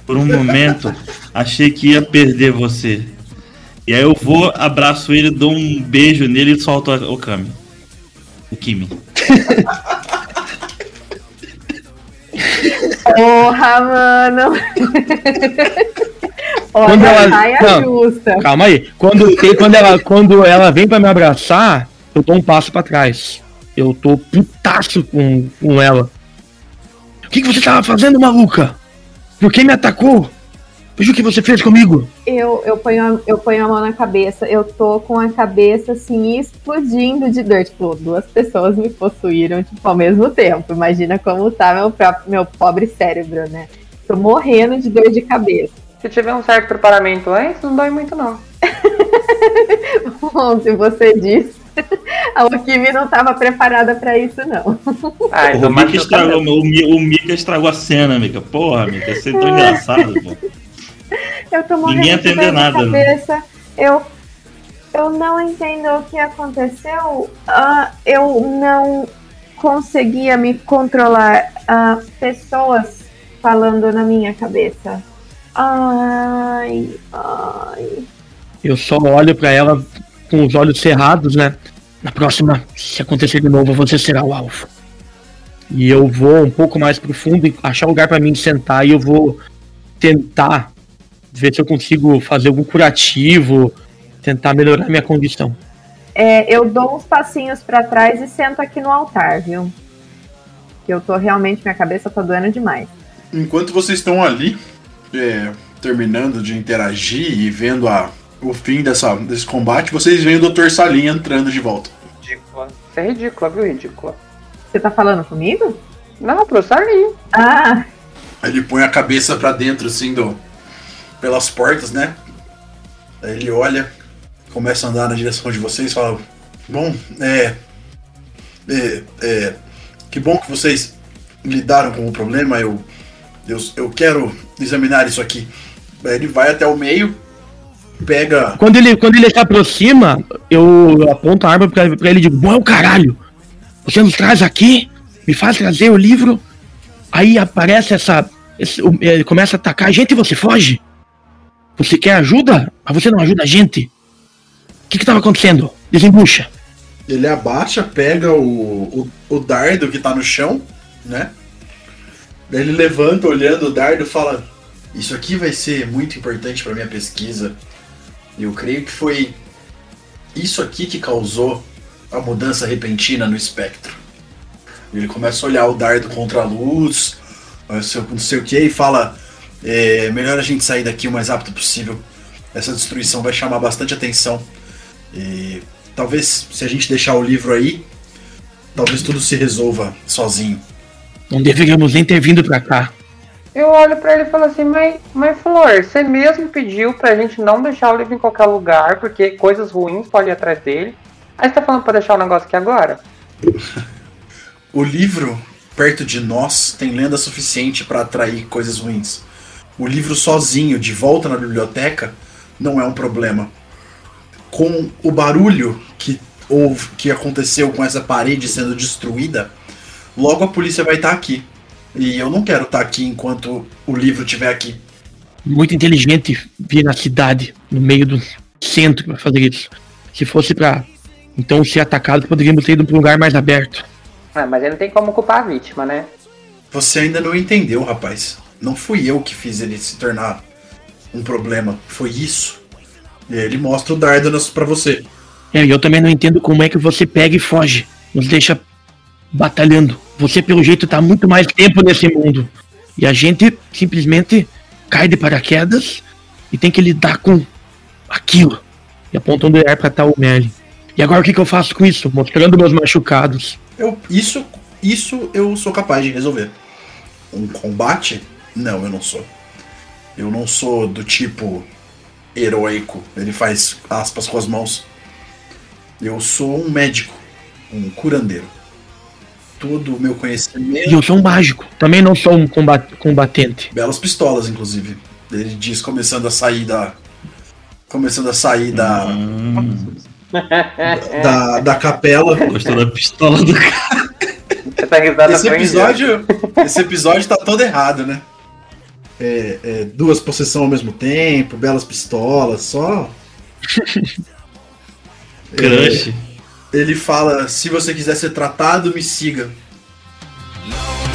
Por um momento, [LAUGHS] achei que ia perder você. E aí eu vou, abraço ele, dou um beijo nele e solto o Kami. O Kimi. [LAUGHS] Porra, mano! [LAUGHS] Quando Olha, ela- saia não. justa. Calma aí. Quando, quando, ela, quando ela vem pra me abraçar, eu dou um passo pra trás. Eu tô putaço com, com ela. O que, que você tava fazendo, maluca? Por que me atacou? Veja o que você fez comigo. Eu, eu, ponho a, eu ponho a mão na cabeça, eu tô com a cabeça assim explodindo de dor. Tipo, duas pessoas me possuíram tipo, ao mesmo tempo. Imagina como tá meu, próprio, meu pobre cérebro, né? Tô morrendo de dor de cabeça. Se tiver um certo preparamento antes, não dói muito não. [LAUGHS] Bom, se você diz, a Okimi não estava preparada pra isso, não. Ah, então o Mika machuca estragou, o, o Mika estragou a cena, Mika. Porra, Mika, você é tão engraçado, pô. Eu tô morrendo Ninguém entendeu de nada, né? cabeça. Eu, eu não entendo o que aconteceu. Ah, eu não conseguia me controlar. Ah, pessoas falando na minha cabeça. Ai, ai. Eu só olho pra ela com os olhos cerrados, né? Na próxima, se acontecer de novo, você será o alvo. E eu vou um pouco mais profundo e achar lugar pra mim sentar e eu vou tentar ver se eu consigo fazer algum curativo, tentar melhorar minha condição. É, eu dou uns passinhos pra trás e sento aqui no altar, viu? Que eu tô realmente, minha cabeça tá doendo demais. Enquanto vocês estão ali, é, terminando de interagir e vendo a, o fim dessa, desse combate, vocês veem o Dr. Salim entrando de volta. Ridícula. Isso é ridícula, viu? Ridícula. Você tá falando comigo? Não, pro Sarlinho. Ah, Aí ele põe a cabeça pra dentro, assim, do, pelas portas, né? Aí ele olha, começa a andar na direção de vocês e fala: Bom, é, é, é. Que bom que vocês lidaram com o problema. Eu, eu, eu quero examinar isso aqui. Ele vai até o meio, pega. Quando ele, quando ele se aproxima, eu aponto a arma pra, pra ele e digo: Bom, é o caralho! Você nos traz aqui, me faz trazer o livro, aí aparece essa. esse- ele começa a atacar a gente e você foge. Você quer ajuda, mas você não ajuda a gente. O que que tava acontecendo? Desembucha. Ele abaixa, pega o, o, o dardo que tá no chão, né? Daí ele levanta olhando o dardo e fala: Isso aqui vai ser muito importante para minha pesquisa. Eu creio que foi isso aqui que causou a mudança repentina no espectro. Ele começa a olhar o dardo contra a luz, não sei, o que, e fala: é, Melhor a gente sair daqui o mais rápido possível. Essa destruição vai chamar bastante atenção. E talvez se a gente deixar o livro aí, talvez tudo se resolva sozinho. Não deveríamos nem ter vindo pra cá. Eu olho pra ele e falo assim, mas, mas Flor, você mesmo pediu pra gente não deixar o livro em qualquer lugar, porque coisas ruins podem ir atrás dele. Aí você tá falando pra deixar o negócio aqui agora? [LAUGHS] O livro perto de nós tem lenda suficiente para atrair coisas ruins. O livro sozinho, de volta na biblioteca, não é um problema. Com o barulho que houve, que aconteceu com essa parede sendo destruída, logo a polícia vai estar aqui. E eu não quero estar aqui enquanto o livro estiver aqui. Muito inteligente vir na cidade, no meio do centro, pra fazer isso. Se fosse pra então ser atacado, poderíamos ter ido pra um lugar mais aberto. Ah, mas ele não tem como culpar a vítima, né? Você ainda não entendeu, rapaz. Não fui eu que fiz ele se tornar um problema. Foi isso. Ele mostra o dardo nas- pra você. É, e eu também não entendo como é que você pega e foge. Nos deixa batalhando. Você, pelo jeito, tá há muito mais tempo nesse mundo. E a gente simplesmente cai de paraquedas e tem que lidar com aquilo. E apontando o olhar pra tal Merlin. E agora o que, que eu faço com isso? Mostrando meus machucados. Eu, isso, isso eu sou capaz de resolver. Um combate? Não, eu não sou. Eu não sou do tipo heróico. Ele faz aspas com as mãos. Eu sou um médico, um curandeiro. Todo o meu E conhecimento. eu sou um mágico. Também não sou um comba- combatente. Belas pistolas, inclusive. Ele diz começando a sair da. Começando a sair da. Da, da capela. Gostou da pistola do cara. Risada Esse episódio, esse episódio tá todo errado, né? É, é, duas possessões ao mesmo tempo, belas pistolas, só. Crush. Ele fala: se você quiser ser tratado, me siga. My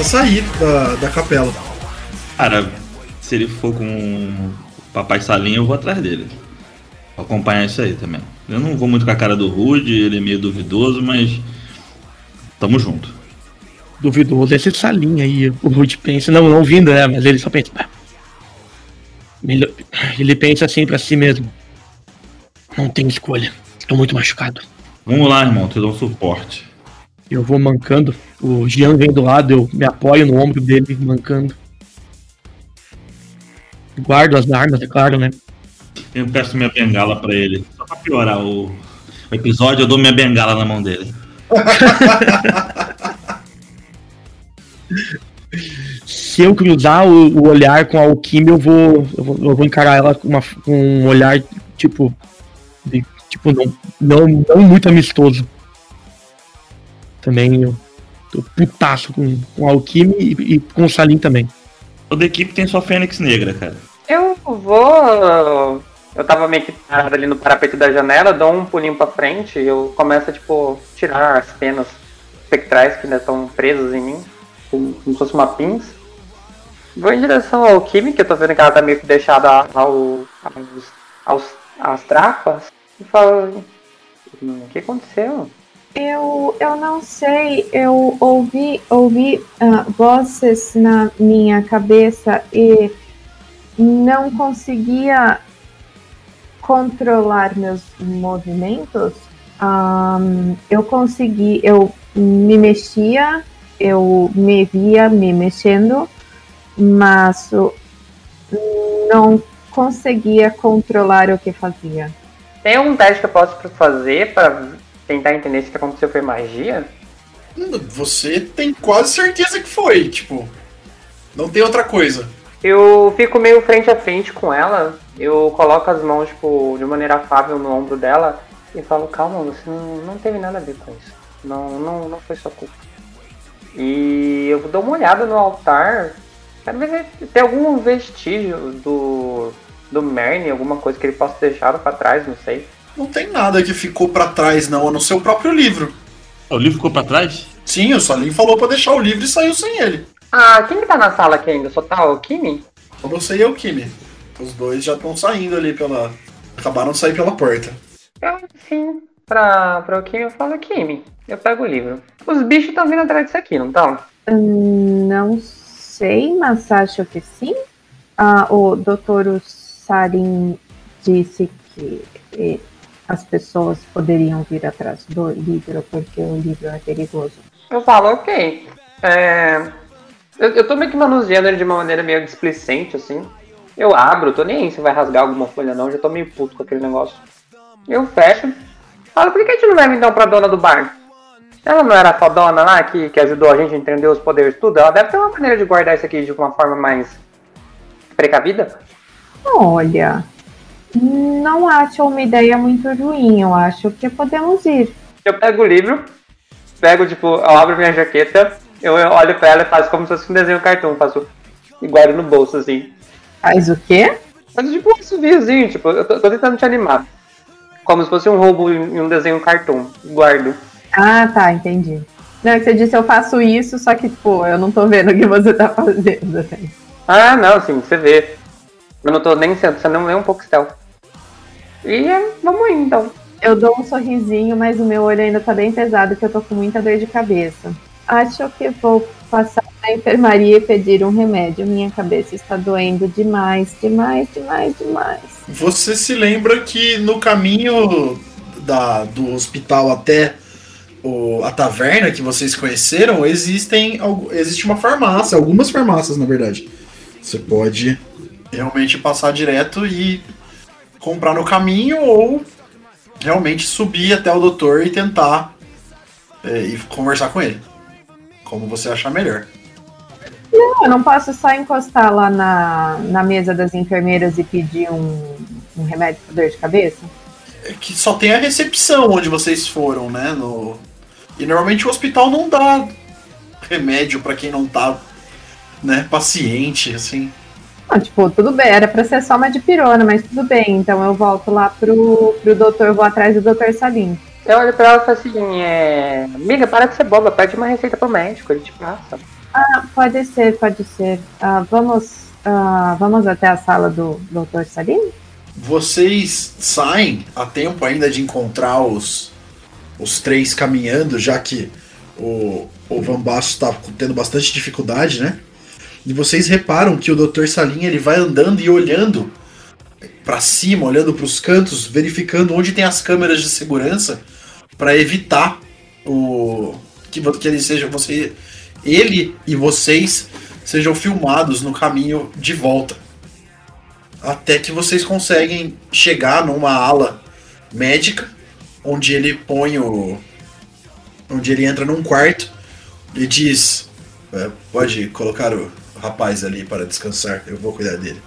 Começa a sair da, da capela. Cara, se ele for com o Papai Salinho, eu vou atrás dele. Vou acompanhar isso aí também. Eu não vou muito com a cara do Rude, ele é meio duvidoso, mas. Tamo junto. Duvidoso esse salinho aí. O Rude pensa, não, não vindo, né? Mas ele só pensa. "Ah, melhor-" Ele pensa assim pra si mesmo. Não tenho escolha. Estou muito machucado. Vamos lá, irmão, te dou um suporte. Eu vou mancando. O Jean vem do lado, eu me apoio no ombro dele, mancando. Guardo as armas, é claro, né? Eu peço minha bengala pra ele. Só pra piorar o, o episódio, eu dou minha bengala na mão dele. [LAUGHS] Se eu cruzar o, o olhar com a Alquimia, eu vou, eu vou, eu vou encarar ela com, uma- com um olhar, tipo. de- tipo, não, não, não muito amistoso. Também eu tô putaço com, com a Alquimia e, e com o Salim também. Toda equipe tem sua Fênix Negra, cara. Eu vou. Eu tava meio que parado ali no parapeito da janela, dou um pulinho pra frente e eu começo a, tipo, tirar as penas espectrais que ainda estão presas em mim, como, como se fosse uma pins. Vou em direção ao Kimi, que eu tô vendo que ela tá meio que deixada ao, aos, aos, às trapas, e falo: "Hum, O que aconteceu? Eu, eu não sei, eu ouvi, ouvi ah, vozes na minha cabeça e não conseguia controlar meus movimentos. Ahm, eu consegui, eu me mexia, eu me via me mexendo, mas não conseguia controlar o que fazia. Tem algum teste que eu posso fazer pra tentar entender se o que aconteceu foi magia? Você tem quase certeza que foi, tipo. Não tem outra coisa. Eu fico meio frente a frente com ela, eu coloco as mãos, tipo, de maneira afável no ombro dela e falo, calma, você não, não teve nada a ver com isso. Não, não, não foi sua culpa. E eu dou uma olhada no altar, quero ver se tem algum vestígio do, do Merne, alguma coisa que ele possa ter deixado pra trás, não sei. Não tem nada que ficou pra trás, não, a não ser o próprio livro. O livro ficou pra trás? Sim, o Salim falou pra deixar o livro e saiu sem ele. Ah, quem que tá na sala aqui ainda? Só tá o Kimi? Só você e o Kimi. Os dois já estão saindo ali pela. Acabaram de sair pela porta. Eu, sim, pra, pra o Kimi eu falo, Kimi, eu pego o livro. Os bichos estão vindo atrás disso aqui, não estão? Não sei, mas acho que sim. Ah, o doutor Sarin disse que as pessoas poderiam vir atrás do livro porque o livro é perigoso. Eu falo, ok. É, eu, eu tô meio que manuseando ele de uma maneira meio displicente, assim. Eu abro, tô nem aí se vai rasgar alguma folha não, já tô meio puto com aquele negócio. Eu fecho. Falo, por que a gente não leva então pra dona do bar? Ela não era a fodona lá que, que ajudou a gente a entender os poderes tudo? Ela deve ter uma maneira de guardar isso aqui de uma forma mais precavida? Olha, não acho uma ideia muito ruim. Eu acho que podemos ir. Eu pego o livro, pego, tipo, eu abro minha jaqueta, eu olho pra ela e faço como se fosse um desenho cartoon, faço e guardo no bolso, assim. Faz o quê? Mas tipo um sorrisinho, tipo, eu tô, tô tentando te animar. Como se fosse um roubo em um desenho cartoon. Guardo. Ah, tá, entendi. Não, é que você disse eu faço isso, só que, pô, eu não tô vendo o que você tá fazendo. assim. Ah, não, sim, você vê. Eu não tô nem sendo, você não é um pouco stealth. E é, vamos aí então. Eu dou um sorrisinho, mas o meu olho ainda tá bem pesado, que eu tô com muita dor de cabeça. Acho que vou passar na enfermaria e pedir um remédio. Minha cabeça está doendo demais, demais, demais, demais. Você se lembra que no caminho da, do hospital até o- a taverna que vocês conheceram, existem, existe uma farmácia, algumas farmácias na verdade. Você pode realmente passar direto e comprar no caminho ou realmente subir até o doutor e tentar é, e conversar com ele. Como você achar melhor. Não, eu não posso só encostar lá na, na mesa das enfermeiras e pedir um, um remédio para dor de cabeça? que só tem a recepção onde vocês foram, né? No... E normalmente o hospital não dá remédio pra quem não tá, né, paciente, assim. Ah, tipo, tudo bem, era pra ser só uma dipirona, mas tudo bem. Então eu volto lá pro, pro doutor, vou atrás do doutor Salim. Eu olho pra ela e falo assim, é. Amiga, para de ser boba, pede uma receita pro médico, ele te passa. Ah, pode ser, pode ser. Ah, vamos, ah, vamos até a sala do doutor Salim? Vocês saem a tempo ainda de encontrar os, os três caminhando, já que o, o Van Basso tá tendo bastante dificuldade, né? E vocês reparam que o Dr. Salim ele vai andando e olhando pra cima, olhando pros cantos, verificando onde tem as câmeras de segurança pra evitar o que, que ele seja você ele e vocês sejam filmados no caminho de volta. Até que vocês conseguem chegar numa ala médica onde ele põe o onde ele entra num quarto e diz: "É, pode colocar o rapaz ali para descansar, eu vou cuidar dele.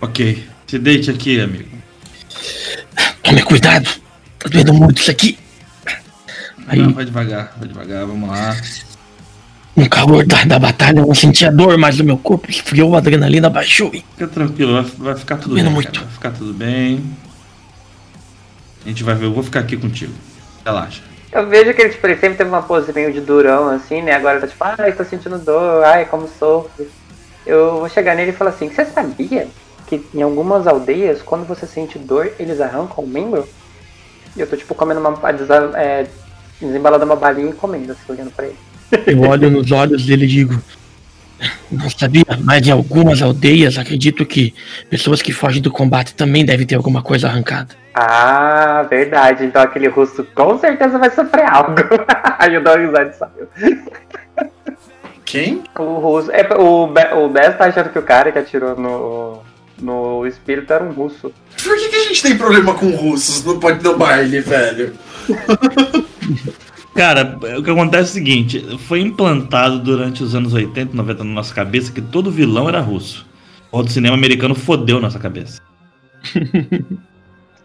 Ok. Se deite aqui, amigo. Tome cuidado. Tá doendo muito isso aqui. Aí, Não, vai devagar, vai devagar, vamos lá. no calor da, da batalha, eu não sentia dor mais no meu corpo. Esfriou, a adrenalina baixou. hein? Fica tranquilo, vai, vai ficar tudo bem. muito. cara, Vai ficar tudo bem. A gente vai ver, eu vou ficar aqui contigo. Relaxa. Eu vejo que ele, tipo, ele sempre teve uma pose meio de durão, assim, né? Agora tá tipo, ai, tô sentindo dor, ai, como sofro. Eu vou chegar nele e falar assim, você sabia que em algumas aldeias, quando você sente dor, eles arrancam o membro? E eu tô, tipo, comendo uma. desa- É, desembalando uma balinha e comendo, assim, olhando pra ele. Eu olho nos olhos dele e digo: Não sabia, mas em algumas aldeias acredito que pessoas que fogem do combate também devem ter alguma coisa arrancada. Ah, verdade. Então aquele russo com certeza vai sofrer algo. [LAUGHS] Aí eu dou uma risada e saio. Quem? O russo. É, o, Be- o Bess tá achando que o cara que atirou no, no espírito era um russo. Por que, que a gente tem problema com russos no Pode do Baile, velho? [LAUGHS] Cara, o que acontece é o seguinte: foi implantado durante os anos 80, 90 na nossa cabeça que todo vilão era russo. O do cinema americano fodeu nossa cabeça. [LAUGHS]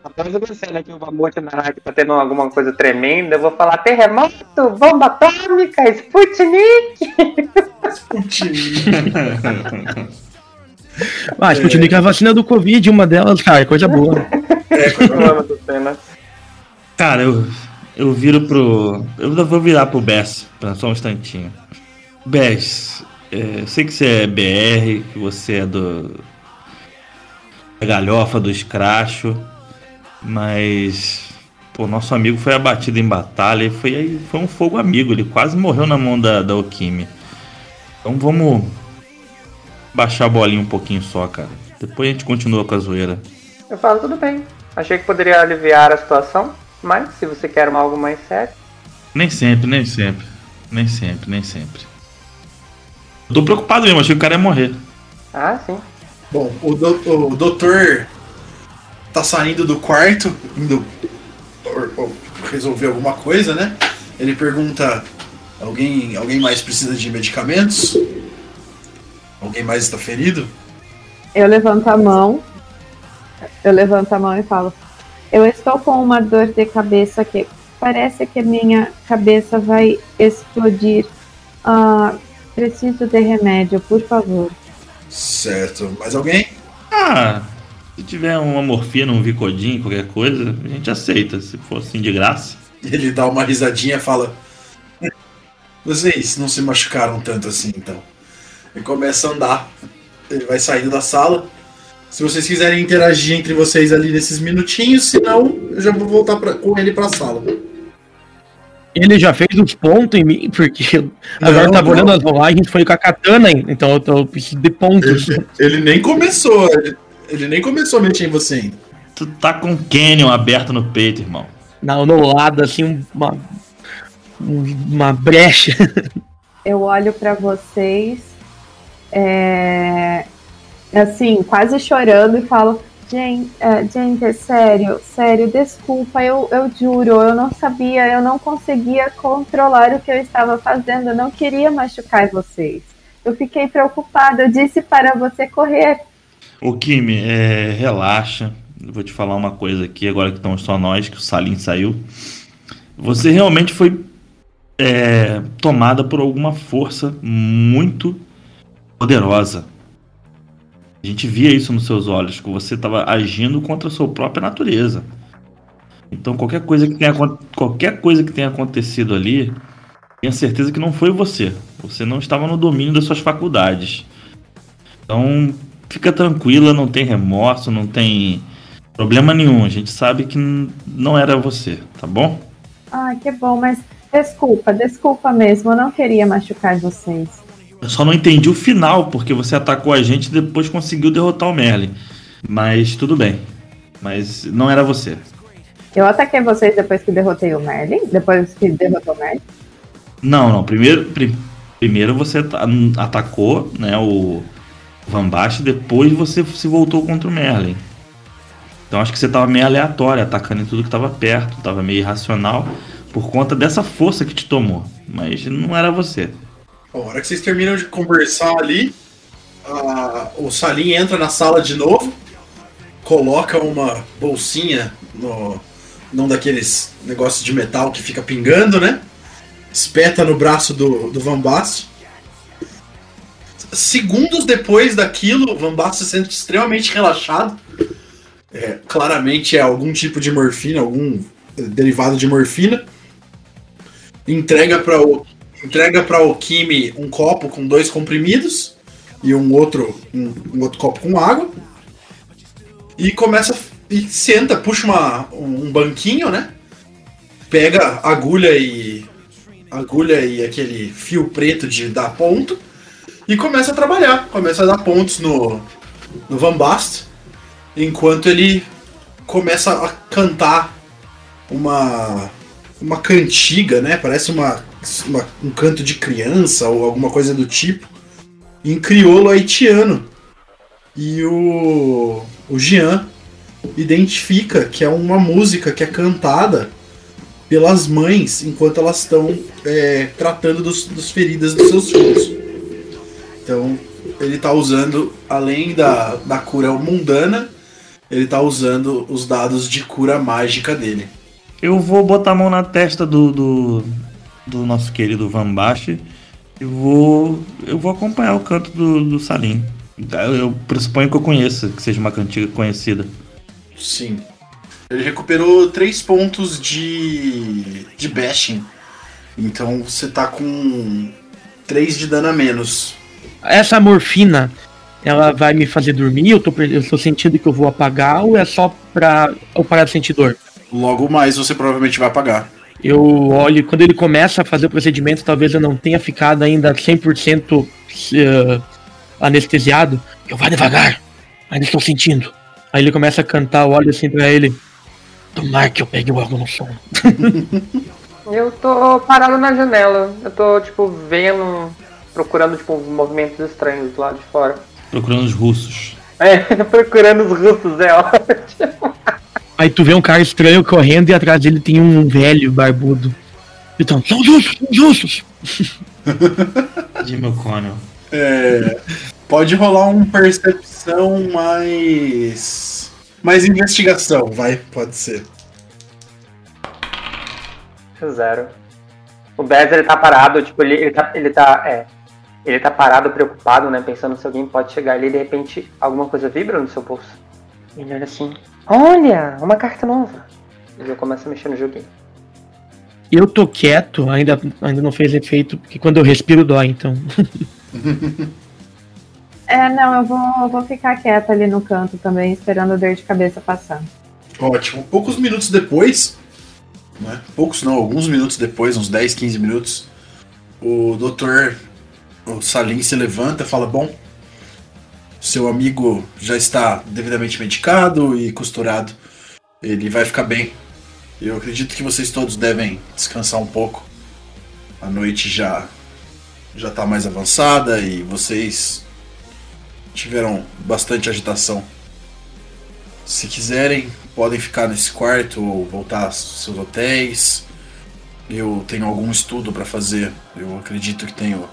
Após eu cena que o Mamute na rádio tá tendo alguma coisa tremenda, eu vou falar terremoto, bomba atômica, Sputnik. [LAUGHS] Ah, Sputnik é a vacina do Covid, uma delas, cara, coisa boa. Amo essa cena. Cara, eu, eu viro pro. Eu vou virar pro Bess, só um instantinho. Bess, é, eu sei que você é BR, que você é do. da galhofa, do escracho, mas. Pô, nosso amigo foi abatido em batalha e foi, foi um fogo amigo, ele quase morreu na mão da, da Okimi. Então vamos baixar a bolinha um pouquinho só, cara. Depois a gente continua com a zoeira. Eu falo, tudo bem. Achei que poderia aliviar a situação, mas se você quer algo mais sério. Nem sempre, nem sempre. Nem sempre, nem sempre. Eu tô preocupado mesmo, achei que o cara ia morrer. Ah, sim. Bom, o, do- o doutor tá saindo do quarto, indo or- or- resolver alguma coisa, né? Ele pergunta: alguém, alguém mais precisa de medicamentos? Alguém mais está ferido? Eu levanto a mão. Eu levanto a mão e falo: Eu estou com uma dor de cabeça que parece que minha cabeça vai explodir. Ah, preciso de remédio, por favor. Certo. Mais alguém? Ah, se tiver uma morfina, um Vicodin, qualquer coisa, a gente aceita, se for assim de graça. Ele dá uma risadinha e fala: Vocês não se machucaram tanto assim, então. E começa a andar. Ele vai saindo da sala. Se vocês quiserem interagir entre vocês ali nesses minutinhos, senão eu já vou voltar pra- com ele pra sala. Ele já fez os pontos em mim, porque eu agora eu tava não. olhando as rolagens, foi com a katana, hein? então eu, tô, preciso de pontos. Ele, ele nem começou. Ele, ele nem começou a mexer em você ainda. Tu tá com um canyon aberto no peito, irmão. Na, no lado, assim, uma, um- uma brecha. Eu olho para vocês, é, assim, quase chorando e falo: Gente, é, gente, é sério, sério, desculpa, eu, eu juro, eu não sabia, eu não conseguia controlar o que eu estava fazendo, eu não queria machucar vocês. Eu fiquei preocupada, eu disse para você correr. Ô Kimi, é, relaxa. vou te falar uma coisa aqui, agora que estamos só nós, que o Salim saiu. Você realmente foi é, tomada por alguma força muito poderosa. A gente via isso nos seus olhos, que você estava agindo contra a sua própria natureza. Então qualquer coisa que tenha, qualquer coisa que tenha acontecido ali, tenha certeza que não foi você. Você não estava no domínio das suas faculdades. Então fica tranquila, não tem remorso, não tem problema nenhum. A gente sabe que não era você, tá bom? Ah, que bom, mas desculpa, desculpa mesmo, eu não queria machucar vocês. Eu só não entendi o final, porque você atacou a gente e depois conseguiu derrotar o Merlin. Mas tudo bem. Mas não era você. Eu ataquei vocês depois que derrotei o Merlin? Depois que derrotou o Merlin? Não, não. Primeiro, pri- primeiro você ata- atacou né, o Van Basten, depois você se voltou contra o Merlin. Então acho que você estava meio aleatório, atacando em tudo que estava perto, estava meio irracional por conta dessa força que te tomou. Mas não era você. A hora que vocês terminam de conversar ali, a- o Salim entra na sala de novo, coloca uma bolsinha no, num daqueles negócios de metal que fica pingando, né? Espeta no braço do, do Van Basten. Segundos depois daquilo, o Van Basten se sente extremamente relaxado. É, claramente é algum tipo de morfina, algum derivado de morfina. Entrega para o entrega para o Kimi um copo com dois comprimidos e um outro um, um outro copo com água e começa e senta, puxa uma, um banquinho, né? Pega agulha e agulha e aquele fio preto de dar ponto e começa a trabalhar, começa a dar pontos no no Van Bast enquanto ele começa a cantar uma uma cantiga, né? Parece uma, uma- um canto de criança ou alguma coisa do tipo, em crioulo haitiano. E o, o Jean identifica que é uma música que é cantada pelas mães enquanto elas estão é, tratando dos, dos feridas dos seus filhos. Então, ele tá usando, além da, da cura mundana, ele tá usando os dados de cura mágica dele. Eu vou botar a mão na testa do, do, do nosso querido Van Basten e vou. Eu vou acompanhar o canto do, do Salim. Eu, eu pressuponho que eu conheça, que seja uma cantiga conhecida. Sim. Ele recuperou 3 pontos de. de bashing. Então você tá com 3 de dano a menos. Essa morfina, ela vai me fazer dormir? Eu tô, eu tô sentindo que eu vou apagar ou é só pra eu parar de sentir dor? Logo mais você provavelmente vai apagar. Eu olho, quando ele começa a fazer o procedimento, talvez eu não tenha ficado ainda 100% eh, anestesiado. Eu vai devagar, ainda estou sentindo. Aí ele começa a cantar, eu olho assim pra ele. Tomar que eu pegue logo no som. [LAUGHS] Eu tô parado na janela. Eu tô, tipo, vendo, procurando, tipo, movimentos estranhos do lado de fora. Procurando os russos. É, [LAUGHS] procurando os russos, é ótimo. Aí tu vê um cara estranho correndo e atrás dele tem um velho barbudo. Então, são os russos, são os russos! [LAUGHS] Jimmy O'Connell. É, pode rolar um percepção mais. mais investigação, vai, pode ser. Zero. O Bez, ele tá parado, tipo, ele, ele tá, ele tá, é, ele tá parado, preocupado, né, pensando se alguém pode chegar ali e de repente alguma coisa vibra no seu bolso. Ele olha assim, olha, uma carta nova. E eu começo a mexer no joguinho. Eu tô quieto, ainda, ainda não fez efeito, porque quando eu respiro dói, então. [LAUGHS] É, não, eu vou, eu vou ficar quieta ali no canto também, esperando a dor de cabeça passar. Ótimo. Poucos minutos depois, né? Poucos não, alguns minutos depois, uns 10, 15 minutos, o doutor, o Salim se levanta e fala: Bom, seu amigo já está devidamente medicado e costurado. Ele vai ficar bem. Eu acredito que vocês todos devem descansar um pouco. A noite já já está mais avançada e vocês tiveram bastante agitação. Se quiserem, podem ficar nesse quarto ou voltar aos seus hotéis. Eu tenho algum estudo para fazer. Eu acredito que tenho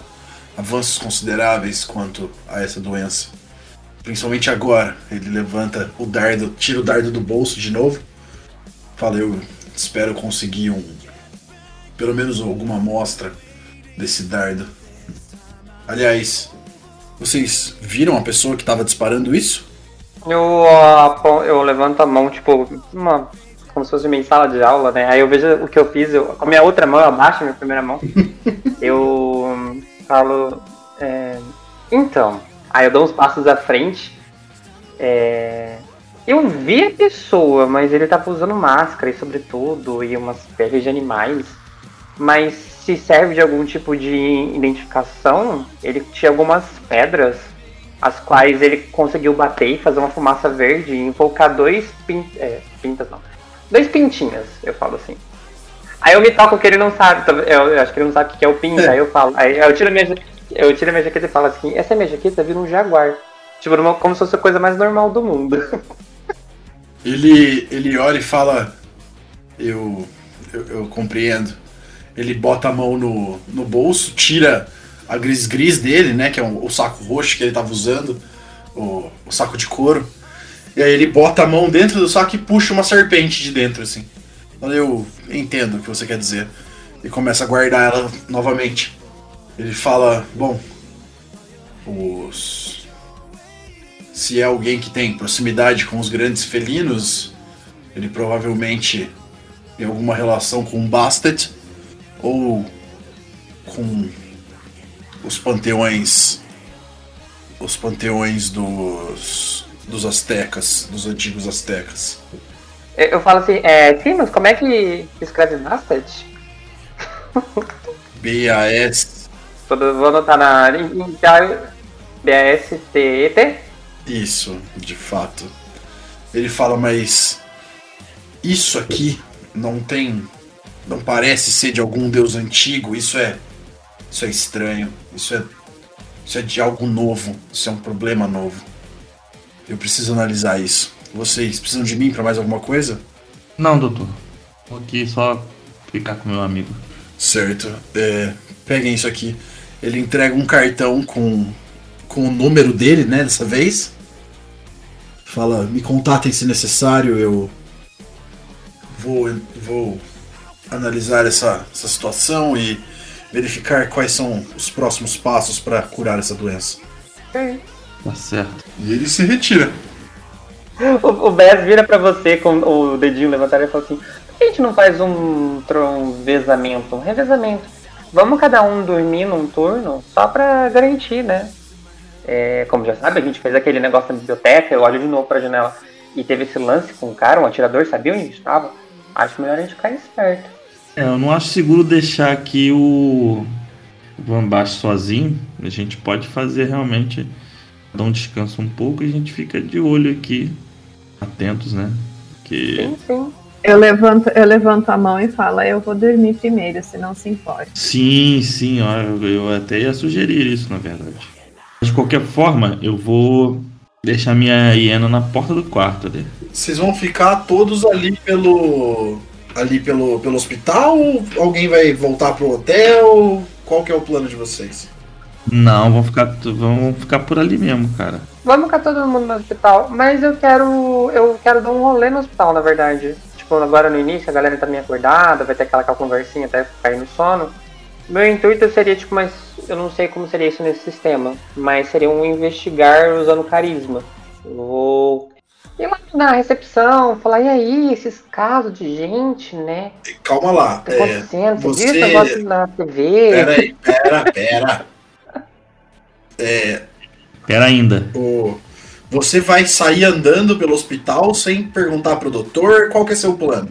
avanços consideráveis quanto a essa doença. Principalmente agora. Ele levanta o dardo, tira o dardo do bolso de novo. Fala, eu espero conseguir um. Pelo menos alguma amostra desse dardo. Aliás, vocês viram a pessoa que estava disparando isso? Eu, apon- eu levanto a mão, tipo, uma, como se fosse uma sala de aula, né? Aí eu vejo o que eu fiz, eu, com a minha outra mão, eu abaixo a minha primeira mão. [LAUGHS] eu hum, falo. é, então, aí eu dou uns passos à frente. é, eu vi a pessoa, mas ele tava usando máscara e sobretudo, e umas peles de animais. Mas se serve de algum tipo de identificação, ele tinha algumas pedras as quais ele conseguiu bater e fazer uma fumaça verde e invocar dois pin é, pintas, não. Dois pintinhas, eu falo assim. Aí eu me toco que ele não sabe, tá- eu, acho que ele não sabe o que é o pinta, aí eu falo, aí eu tiro a minha, eu tiro a minha jaqueta e falo assim, essa minha jaqueta vira um jaguar. Tipo, numa- como se fosse a coisa mais normal do mundo. [LAUGHS] Ele, ele olha e fala: eu, eu, eu compreendo. Ele bota a mão no, no bolso, tira a gris-gris dele, né? Que é o, saco roxo que ele tava usando, o, o saco de couro. E aí ele bota a mão dentro do saco e puxa uma serpente de dentro, assim. Eu entendo o que você quer dizer. E começa a guardar ela novamente. Ele fala: Bom, os se é alguém que tem proximidade com os grandes felinos, ele provavelmente tem alguma relação com Bastet ou com os panteões os panteões dos dos astecas, dos antigos astecas. Eu eu falo assim, é, sim, mas como é que escreve Bastard? BAS, Todo- Vou anotar na. B-A-S-T-E-T? isso, de fato. Ele fala, mas isso aqui não tem não parece ser de algum deus antigo, isso é isso é estranho, isso é isso é de algo novo, isso é um problema novo. Eu preciso analisar isso. Vocês precisam de mim para mais alguma coisa? Não, doutor. Vou aqui só ficar com meu amigo. Certo. É, peguem isso aqui. Ele entrega um cartão com, com o número dele, né, dessa vez. Fala, me contatem se necessário, eu vou, vou analisar essa, essa situação e verificar quais são os próximos passos para curar essa doença. Tá certo. E ele se retira. O, o Bess vira pra você com o dedinho levantado e fala assim: por que a gente não faz um tronvezamento, um revezamento? Vamos cada um dormir num turno só pra garantir, né? É, como já sabe, a gente fez aquele negócio na biblioteca, eu olho de novo pra janela e teve esse lance com o cara, um atirador, sabia onde estava? Acho melhor a gente ficar esperto. É, eu não acho seguro deixar aqui o, o Van Baixo sozinho. A gente pode fazer realmente dar um descanso um pouco e a gente fica de olho aqui, atentos, né? Que Sim, sim. Eu levanto, eu levanto a mão e falo, eu vou dormir primeiro, se não se importa. sim, sim, ó, eu, eu até ia sugerir isso, na verdade. De qualquer forma, eu vou deixar minha hiena na porta do quarto ali. Vocês vão ficar todos ali pelo. ali pelo, pelo hospital ou alguém vai voltar pro hotel? Qual que é o plano de vocês? Não, vão ficar, vão ficar por ali mesmo, cara. Vamos ficar todo mundo no hospital, mas eu quero. Eu quero dar um rolê no hospital, na verdade. Tipo, agora no início a galera tá meio acordada, vai ter aquela, aquela conversinha até cair no sono. Meu intuito seria, tipo, mas eu não sei como seria isso nesse sistema, mas seria um investigar usando carisma. Eu vou ir lá na recepção, falar, e aí, esses casos de gente, né? Calma lá. Tá É, acontecendo, você você- viu esse negócio na TV? pera aí, pera, pera. [LAUGHS] É, Pera ainda. o, você vai sair andando pelo hospital sem perguntar pro doutor qual que é seu plano?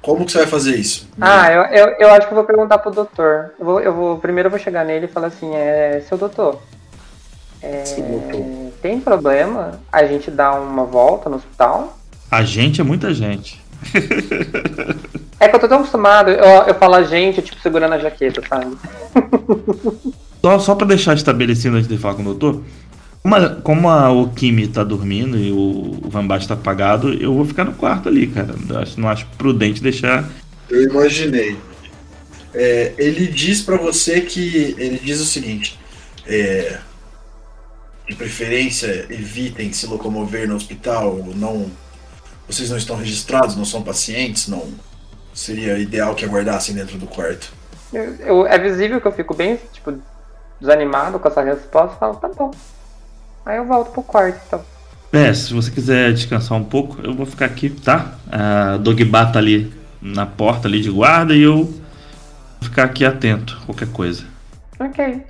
Como que você vai fazer isso? Ah, eu, eu, eu acho que eu vou perguntar pro doutor. Eu vou, eu vou, primeiro eu vou chegar nele e falar assim, é, seu doutor, é, Seu doutor. tem problema a gente dar uma volta no hospital? A gente é muita gente. É que eu tô tão acostumado, eu, eu falo a gente, tipo, segurando a jaqueta, sabe? Só, só pra deixar estabelecido antes de falar com o doutor, como a, como a Okimi tá dormindo e o, o Van Baixo tá apagado, eu vou ficar no quarto ali, cara. Eu acho, não acho prudente deixar. Eu imaginei. É, ele diz pra você que. Ele diz o seguinte: é, De preferência, evitem se locomover no hospital. Não, vocês não estão registrados, não são pacientes, não. Seria ideal que aguardassem dentro do quarto. Eu- eu- é visível que eu fico bem, tipo, desanimado com essa resposta. Eu falo, tá bom. Aí eu volto pro quarto, então. É, se você quiser descansar um pouco, eu vou ficar aqui, tá? A Dogba tá ali na porta ali de guarda e eu vou ficar aqui atento, qualquer coisa. Ok.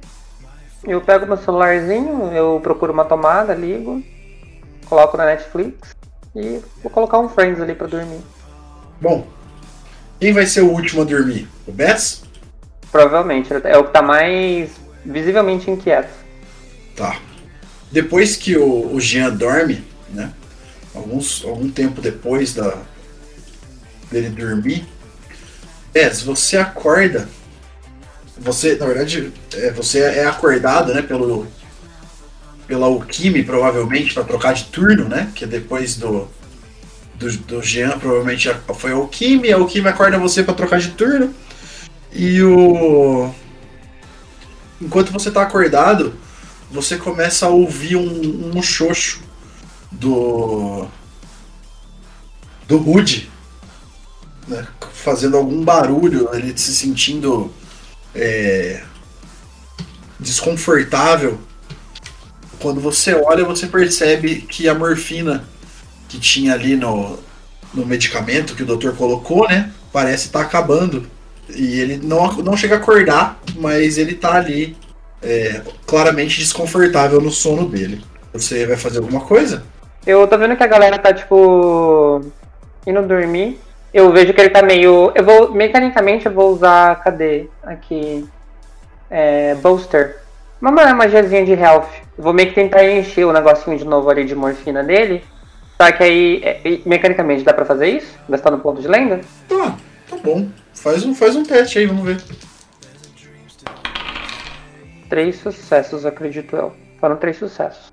Eu pego meu celularzinho, eu procuro uma tomada, ligo, coloco na Netflix e vou colocar um Friends ali pra dormir. Bom, quem vai ser o último a dormir? O Bess? Provavelmente, é o que tá mais visivelmente inquieto. Tá. Depois que o, o Jean dorme, né? Alguns, algum tempo depois da, dele dormir, Bess, você acorda. Você, na verdade, é, você é acordado, né? Pelo, pela Alquime, provavelmente, para trocar de turno, né? Que é depois do, do, do Jean, provavelmente foi a Alquime. A Alquime acorda você para trocar de turno. E o. Enquanto você tá acordado, você começa a ouvir um, um xoxo do. do Rude. Né, fazendo algum barulho, ele se sentindo é, desconfortável. Quando você olha, você percebe que a morfina que tinha ali no, no medicamento que o doutor colocou, né? Parece estar acabando. E ele não, não chega a acordar, mas ele tá ali é, claramente desconfortável no sono dele. Você vai fazer alguma coisa? Eu tô vendo que a galera tá, tipo, indo dormir. Eu vejo que ele tá meio. Eu vou. Mecanicamente eu vou usar. Cadê? Aqui. É. Bolster. Uma ma- magiazinha de health. Eu vou meio que tentar encher o negocinho de novo ali de morfina dele. Só que aí. é, mecanicamente dá pra fazer isso? Gastando ponto de lenda? Tá, tá bom. Faz um, faz um teste aí, vamos ver. Três sucessos, acredito eu. Foram três sucessos.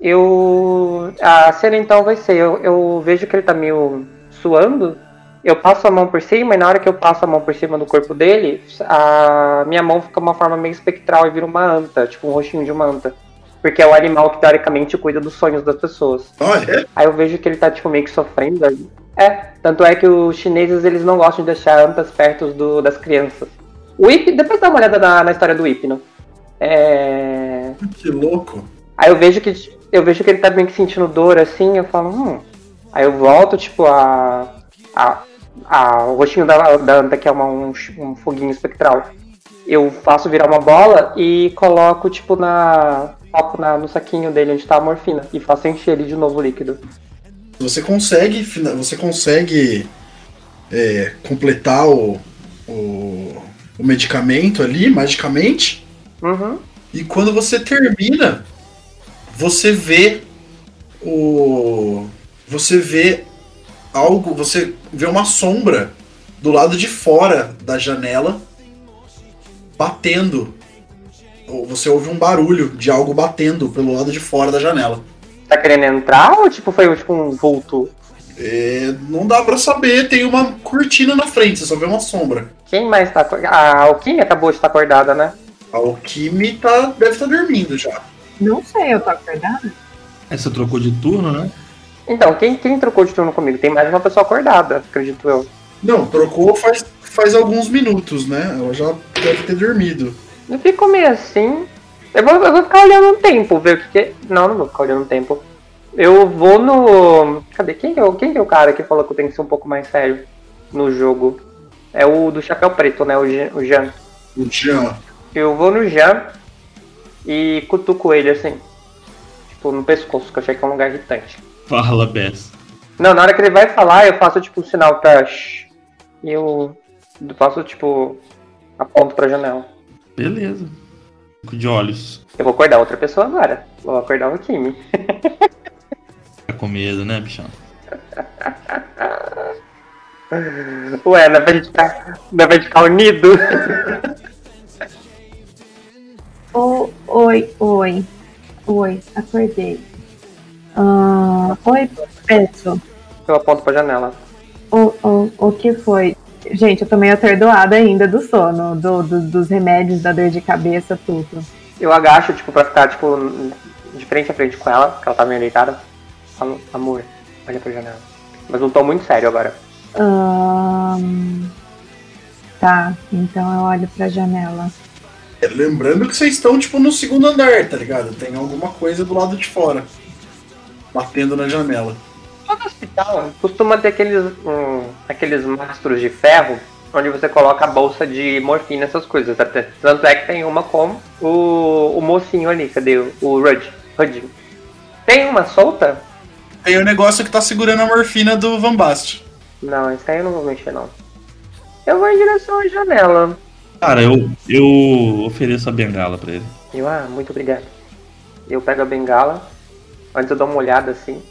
Eu. A cena então vai ser: eu, eu vejo que ele tá meio suando. Eu passo a mão por cima e na hora que eu passo a mão por cima do corpo dele, a minha mão fica uma forma meio espectral e vira uma anta, tipo um rostinho de uma anta. Porque é o animal que teoricamente cuida dos sonhos das pessoas. Olha, Aí eu vejo que ele tá tipo meio que sofrendo ali. É, tanto é que os chineses eles não gostam de deixar antas perto do, das crianças. O Ip, depois dá uma olhada na, na história do Hipno. É. que louco. Aí eu vejo que eu vejo que ele tá meio que sentindo dor assim, eu falo, hum. Aí eu volto, tipo, a. a, a o rostinho da, da anta, que é uma, um, um foguinho espectral. Eu faço virar uma bola e coloco, tipo, na. Na, no saquinho dele onde tá a morfina. E faço encher ele de novo o líquido. Você consegue, você consegue é, completar o, o, o medicamento ali, magicamente, Uhum. e quando você termina, você vê o. Você vê algo, você vê uma sombra do lado de fora da janela batendo. Ou Você ouve um barulho de algo batendo pelo lado de fora da janela. Tá querendo entrar ou tipo foi tipo um vulto? É, não dá pra saber, tem uma cortina na frente, você só vê uma sombra. Quem mais tá acordada? A Alquimia acabou de estar acordada, né? A Alquime tá, deve estar dormindo já. Não sei, eu tô acordada? Aí você trocou de turno, né? Então, quem, quem trocou de turno comigo? Tem mais uma pessoa acordada, acredito eu. Não, trocou faz, faz alguns minutos, né? Ela já deve ter dormido. Eu fico meio assim. Eu vou, eu vou ficar olhando um tempo, ver o que, que é. Não, não vou ficar olhando um tempo. Eu vou no. Cadê? Quem que, é o, quem que é o cara que falou que eu tenho que ser um pouco mais sério no jogo? É o do chapéu preto, né? O Jean. O Jean. Eu vou no Jean e cutuco ele assim. Tipo, no pescoço, que eu achei que é um lugar irritante. Fala, Bess. Não, na hora que ele vai falar, eu faço tipo um sinal pra. shh, E eu faço tipo. aponto pra janela. Beleza. Fico de olhos. Eu vou acordar outra pessoa agora. Vou acordar o Kimi. [LAUGHS] Tá com medo, né, bichão? Ué, não é pra gente ficar, não é pra gente ficar unido? [LAUGHS] Ô, oi, oi. Oi, acordei. Ah, oi, Petro. Eu aponto pra janela. O, o, o que foi? Gente, eu tô meio atordoada ainda do sono, do, do- dos remédios, da dor de cabeça, tudo. Eu agacho, tipo, pra ficar, tipo, de frente a frente com ela, que ela tá meio deitada. Amor, olha pra janela. Mas não tô muito sério agora. Tá, então eu olho pra janela. É, Lembrando que vocês estão, tipo, no segundo andar, tá ligado? Tem alguma coisa do lado de fora. Batendo na janela. Todo hospital costuma ter aqueles, hum, aqueles mastros de ferro onde você coloca a bolsa de morfina, essas coisas. Até- Tanto é que tem uma com o, o mocinho ali, cadê o, o Rudd? Rudd. Tem uma solta? Tem o negócio que tá segurando a morfina do Van Bast. Não, esse aí eu não vou mexer não. Eu vou em direção à janela. Cara, eu, eu ofereço a bengala pra ele. Eu, ah, muito obrigado. Eu pego a bengala, antes eu dou uma olhada assim,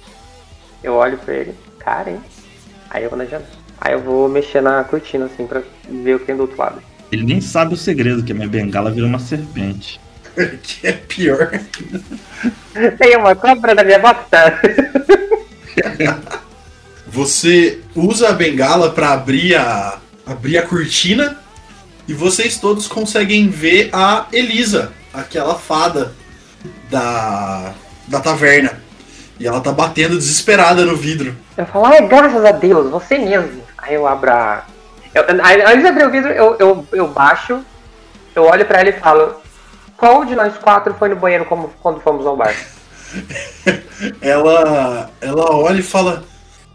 eu olho pra ele, cara, hein? Aí eu vou na janela. Aí eu vou mexer na cortina assim pra ver o que tem do outro lado. Ele nem sabe o segredo, que a minha bengala virou uma serpente. [LAUGHS] que é pior. [LAUGHS] Tem uma cobra na minha bota! [LAUGHS] Você usa a bengala pra abrir a, abrir a cortina e vocês todos conseguem ver a Elisa, aquela fada da, da taverna. E ela tá batendo desesperada no vidro. Eu falo, ai, graças a Deus, você mesmo. Aí eu abro a. Eu, antes de abrir o vidro, eu, eu, eu baixo, eu olho pra ela e falo: Qual de nós quatro foi no banheiro como, quando fomos ao bar? [LAUGHS] Ela, ela olha e fala: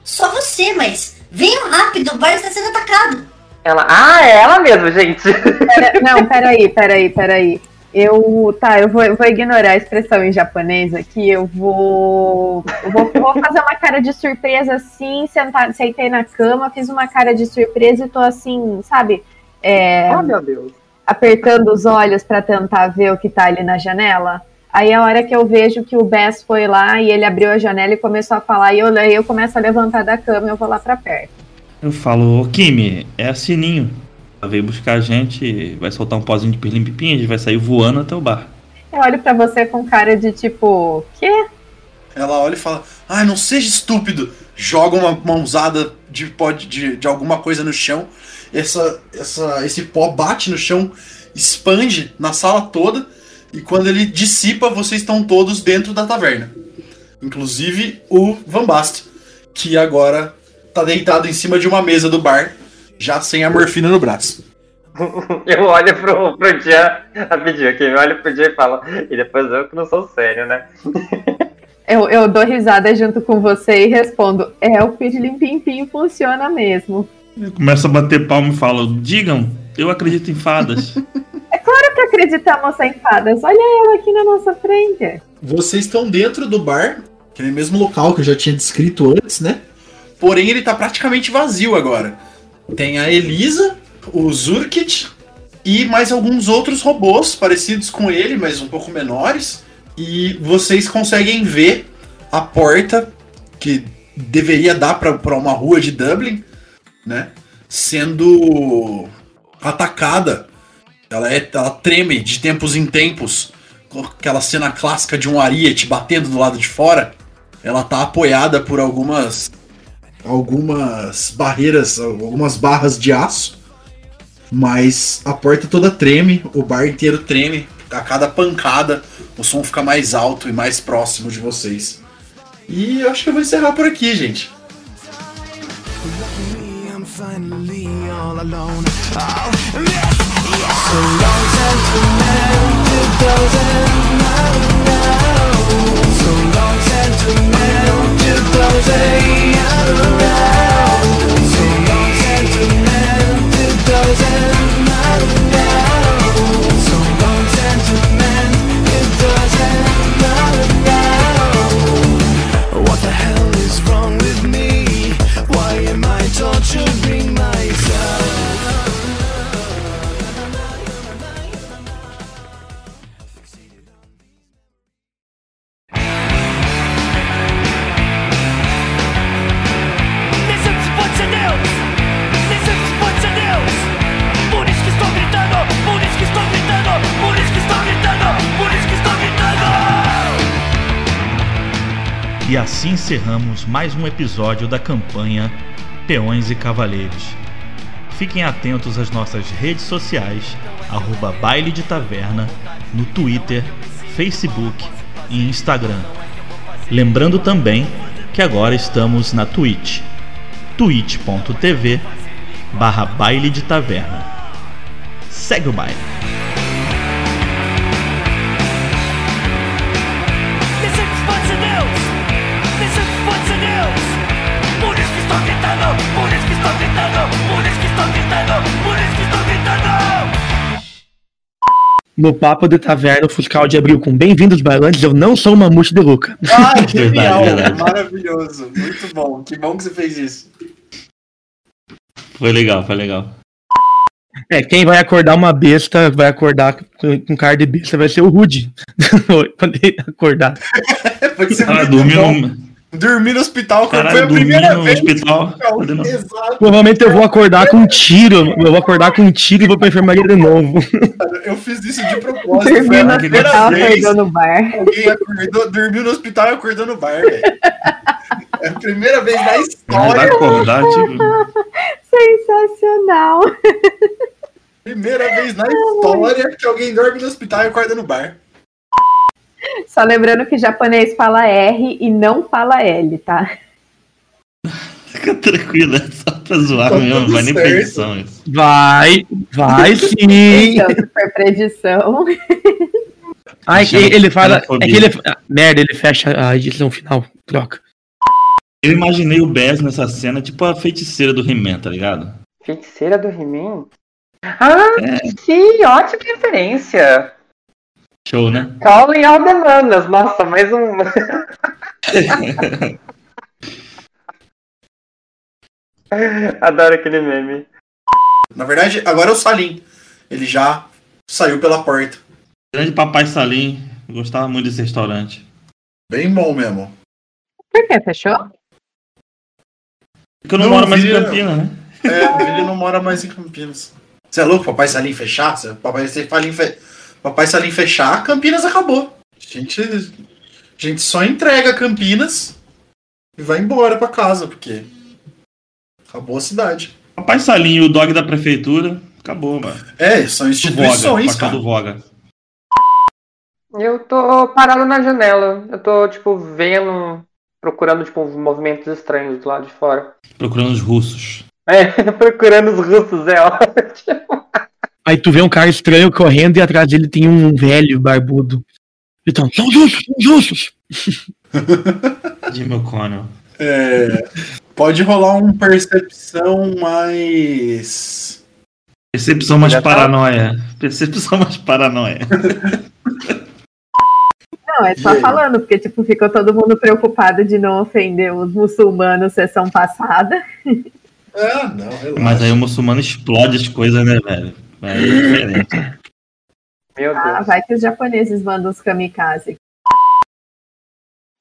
Só você, mas venham rápido, o bar está sendo atacado. Ela, ah, é ela mesmo, gente. Pera- não, peraí, peraí, peraí. Eu. Tá, eu vou, eu vou ignorar a expressão em japonês aqui. Eu vou. Eu vou, vou fazer uma cara de surpresa assim, sentar, sentei na cama, fiz uma cara de surpresa e tô assim, sabe? É, Ah, meu Deus. apertando os olhos pra tentar ver o que tá ali na janela. Aí a hora que eu vejo que o Bess foi lá e ele abriu a janela e começou a falar, e eu, aí eu começo a levantar da cama e eu vou lá pra perto. Eu falo, ô Kimi, é a Sininho. Ela veio buscar a gente, vai soltar um pozinho de pirlim-pipim, a gente vai sair voando até o bar. Eu olho pra você com cara de tipo, quê? Ela olha e fala: Ai, não seja estúpido. Joga uma mãozada de pó de, de, de alguma coisa no chão. Essa, essa, esse pó bate no chão, expande na sala toda. E quando ele dissipa, vocês estão todos dentro da taverna. Inclusive o Van Bast, que agora tá deitado em cima de uma mesa do bar, já sem a morfina no braço. [LAUGHS] Eu olho pro, pro Jean, rapidinho aqui, eu olho pro Jean e falo, e depois eu que não sou sério, né? [LAUGHS] Eu, eu dou risada junto com você e respondo: É, o Pirlim Pim Pim funciona mesmo. Eu começo a bater palma e falo, digam, eu acredito em fadas. [LAUGHS] É claro que acreditamos em fadas. Olha ela aqui na nossa frente. Vocês estão dentro do bar, aquele mesmo local que eu já tinha descrito antes, né? Porém, ele tá praticamente vazio agora. Tem a Elisa, o Zurkit e mais alguns outros robôs parecidos com ele, mas um pouco menores. E vocês conseguem ver a porta que deveria dar pra uma rua de Dublin, né? Sendo atacada. Ela, é, ela treme de tempos em tempos aquela cena clássica de um ariete batendo do lado de fora, ela tá apoiada por algumas algumas barreiras, algumas barras de aço, mas a porta toda treme, o bar inteiro treme, a cada pancada o som fica mais alto e mais próximo de vocês. E eu acho que eu vou encerrar por aqui, gente. sentimental, thousand E assim encerramos mais um episódio da campanha Peões e Cavaleiros. Fiquem atentos às nossas redes sociais, arroba Baile de Taverna, no Twitter, Facebook, e Instagram. Lembrando também que agora estamos na Twitch, twitch.tv barra baile de taverna. Segue o baile. No papo de taverna, o Fuscal de abril com bem-vindos bailantes, eu não sou o Mamute de Luca. Ah, genial, [LAUGHS] maravilhoso, muito bom. Que bom que você fez isso. Foi legal, foi legal. É, quem vai acordar uma besta, vai acordar com, cara de besta, vai ser o Rude. Quando ele acordar. Pode ser Cara, muito dormiu bom. no, Dormir no hospital Caralho, foi a dormi primeira no vez. hospital. Não, Exato. Provavelmente eu vou acordar com um tiro. Eu vou acordar com um tiro e vou pra enfermaria de novo. Eu fiz isso de propósito. Foi Dormiu no hospital, vez acordou no bar. alguém acordou, dormiu no hospital e acordou no bar, velho. É a primeira vez na história. acordar, tipo. Sensacional. Primeira vez na história que alguém dorme no hospital e acorda no bar. Só lembrando que japonês fala R e não fala L, tá? Fica tranquila, é só pra zoar Tá mesmo, não vai nem pra certo. edição isso. Vai, vai [LAUGHS] sim. Então, se for pra edição. Ai, que ele fala. É que ele. ah, Merda, ele fecha a edição final. Troca. Eu imaginei o Bess nessa cena, tipo a feiticeira do He-Man, tá ligado? Feiticeira do He-Man? Ah, É. sim, ótima referência. Show, né? Calling all demandas. Nossa, mais um. [LAUGHS] Adoro aquele meme. Na verdade, agora é o Salim. Ele já saiu pela porta. Grande Papai Salim, gostava muito desse restaurante. Bem bom mesmo. Por que? Fechou? Porque eu não, Não, moro mais em Campinas, né? É, ele não mora mais em Campinas. Você é louco, Papai Salim fechar? Papai Salim, fe... Papai Salim fechar, Campinas acabou. A gente, a gente só entrega Campinas e vai embora pra casa, porque acabou a cidade. Papai Salim e o dog da prefeitura, acabou, mano. É, são Voga, instituições, cara. do Voga. Eu tô parado na janela. Eu tô, tipo, vendo, procurando, tipo, movimentos estranhos do lado de fora. Procurando os russos. É, [LAUGHS] procurando os russos, é ótimo. [LAUGHS] Aí tu vê um cara estranho correndo e atrás dele tem um velho barbudo. Então, são os russos, são os russos. [LAUGHS] Jimmy O'Connell. É, pode rolar um percepção mais. Percepção mais tá? paranoia. Percepção mais paranoia. Não, é só E falando, porque tipo, ficou todo mundo preocupado de não ofender os muçulmanos sessão passada. Ah, não, relaxa. Mas aí o muçulmano explode as coisas, né, velho? Aí é diferente. Meu Deus. Ah, vai que os japoneses mandam os kamikaze.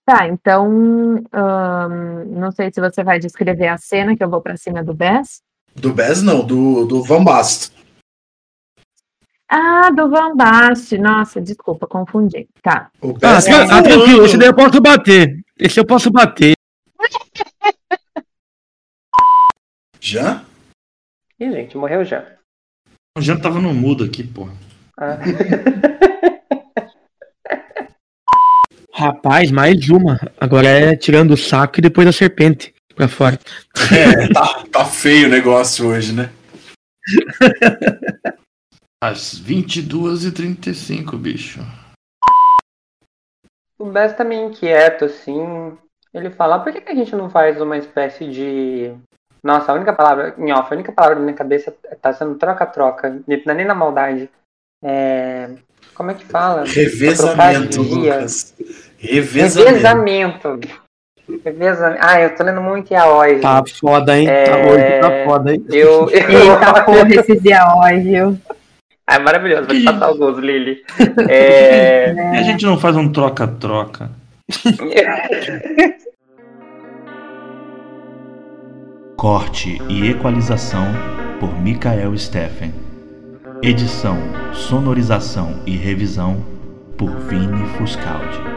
Tá, então. ahn, não sei se você vai descrever a cena que eu vou pra cima do Bess. Do Bez não, do, do Van. Ah, do Van Basten. Nossa, desculpa, confundi. Tá. O Ah, Bez tra- tá ah, tranquilo, esse daí eu posso bater. Esse eu posso bater. Já? Ih, gente, morreu já. O Jean tava no mudo aqui, porra. [LAUGHS] Ah. Rapaz, mais uma. Agora é tirando o saco e depois a serpente pra fora. É, tá, tá feio o negócio hoje, né? [LAUGHS] Às 22h35, bicho. O Bess tá meio inquieto, assim. Ele fala, "Ah, por que, que a gente não faz uma espécie de. Nossa, a única palavra, em off, a única palavra na minha cabeça tá sendo troca-troca. Não é nem na maldade. É. Como é que fala? Revezamento. Lucas. Revezamento. Revezamento. Revezamento. Ah, eu tô lendo muito Yaoi. Tá foda, hein? Tá É, hoje, tá foda, hein? Eu. eu... Eita porra, esses yaoi, viu? Ah, é maravilhoso, vou te passar alguns, Lili. [LAUGHS] É... E a gente não faz um troca-troca. [LAUGHS] Corte e equalização por Mikael Steffen. Edição, sonorização e revisão por Vini Fuscaldi.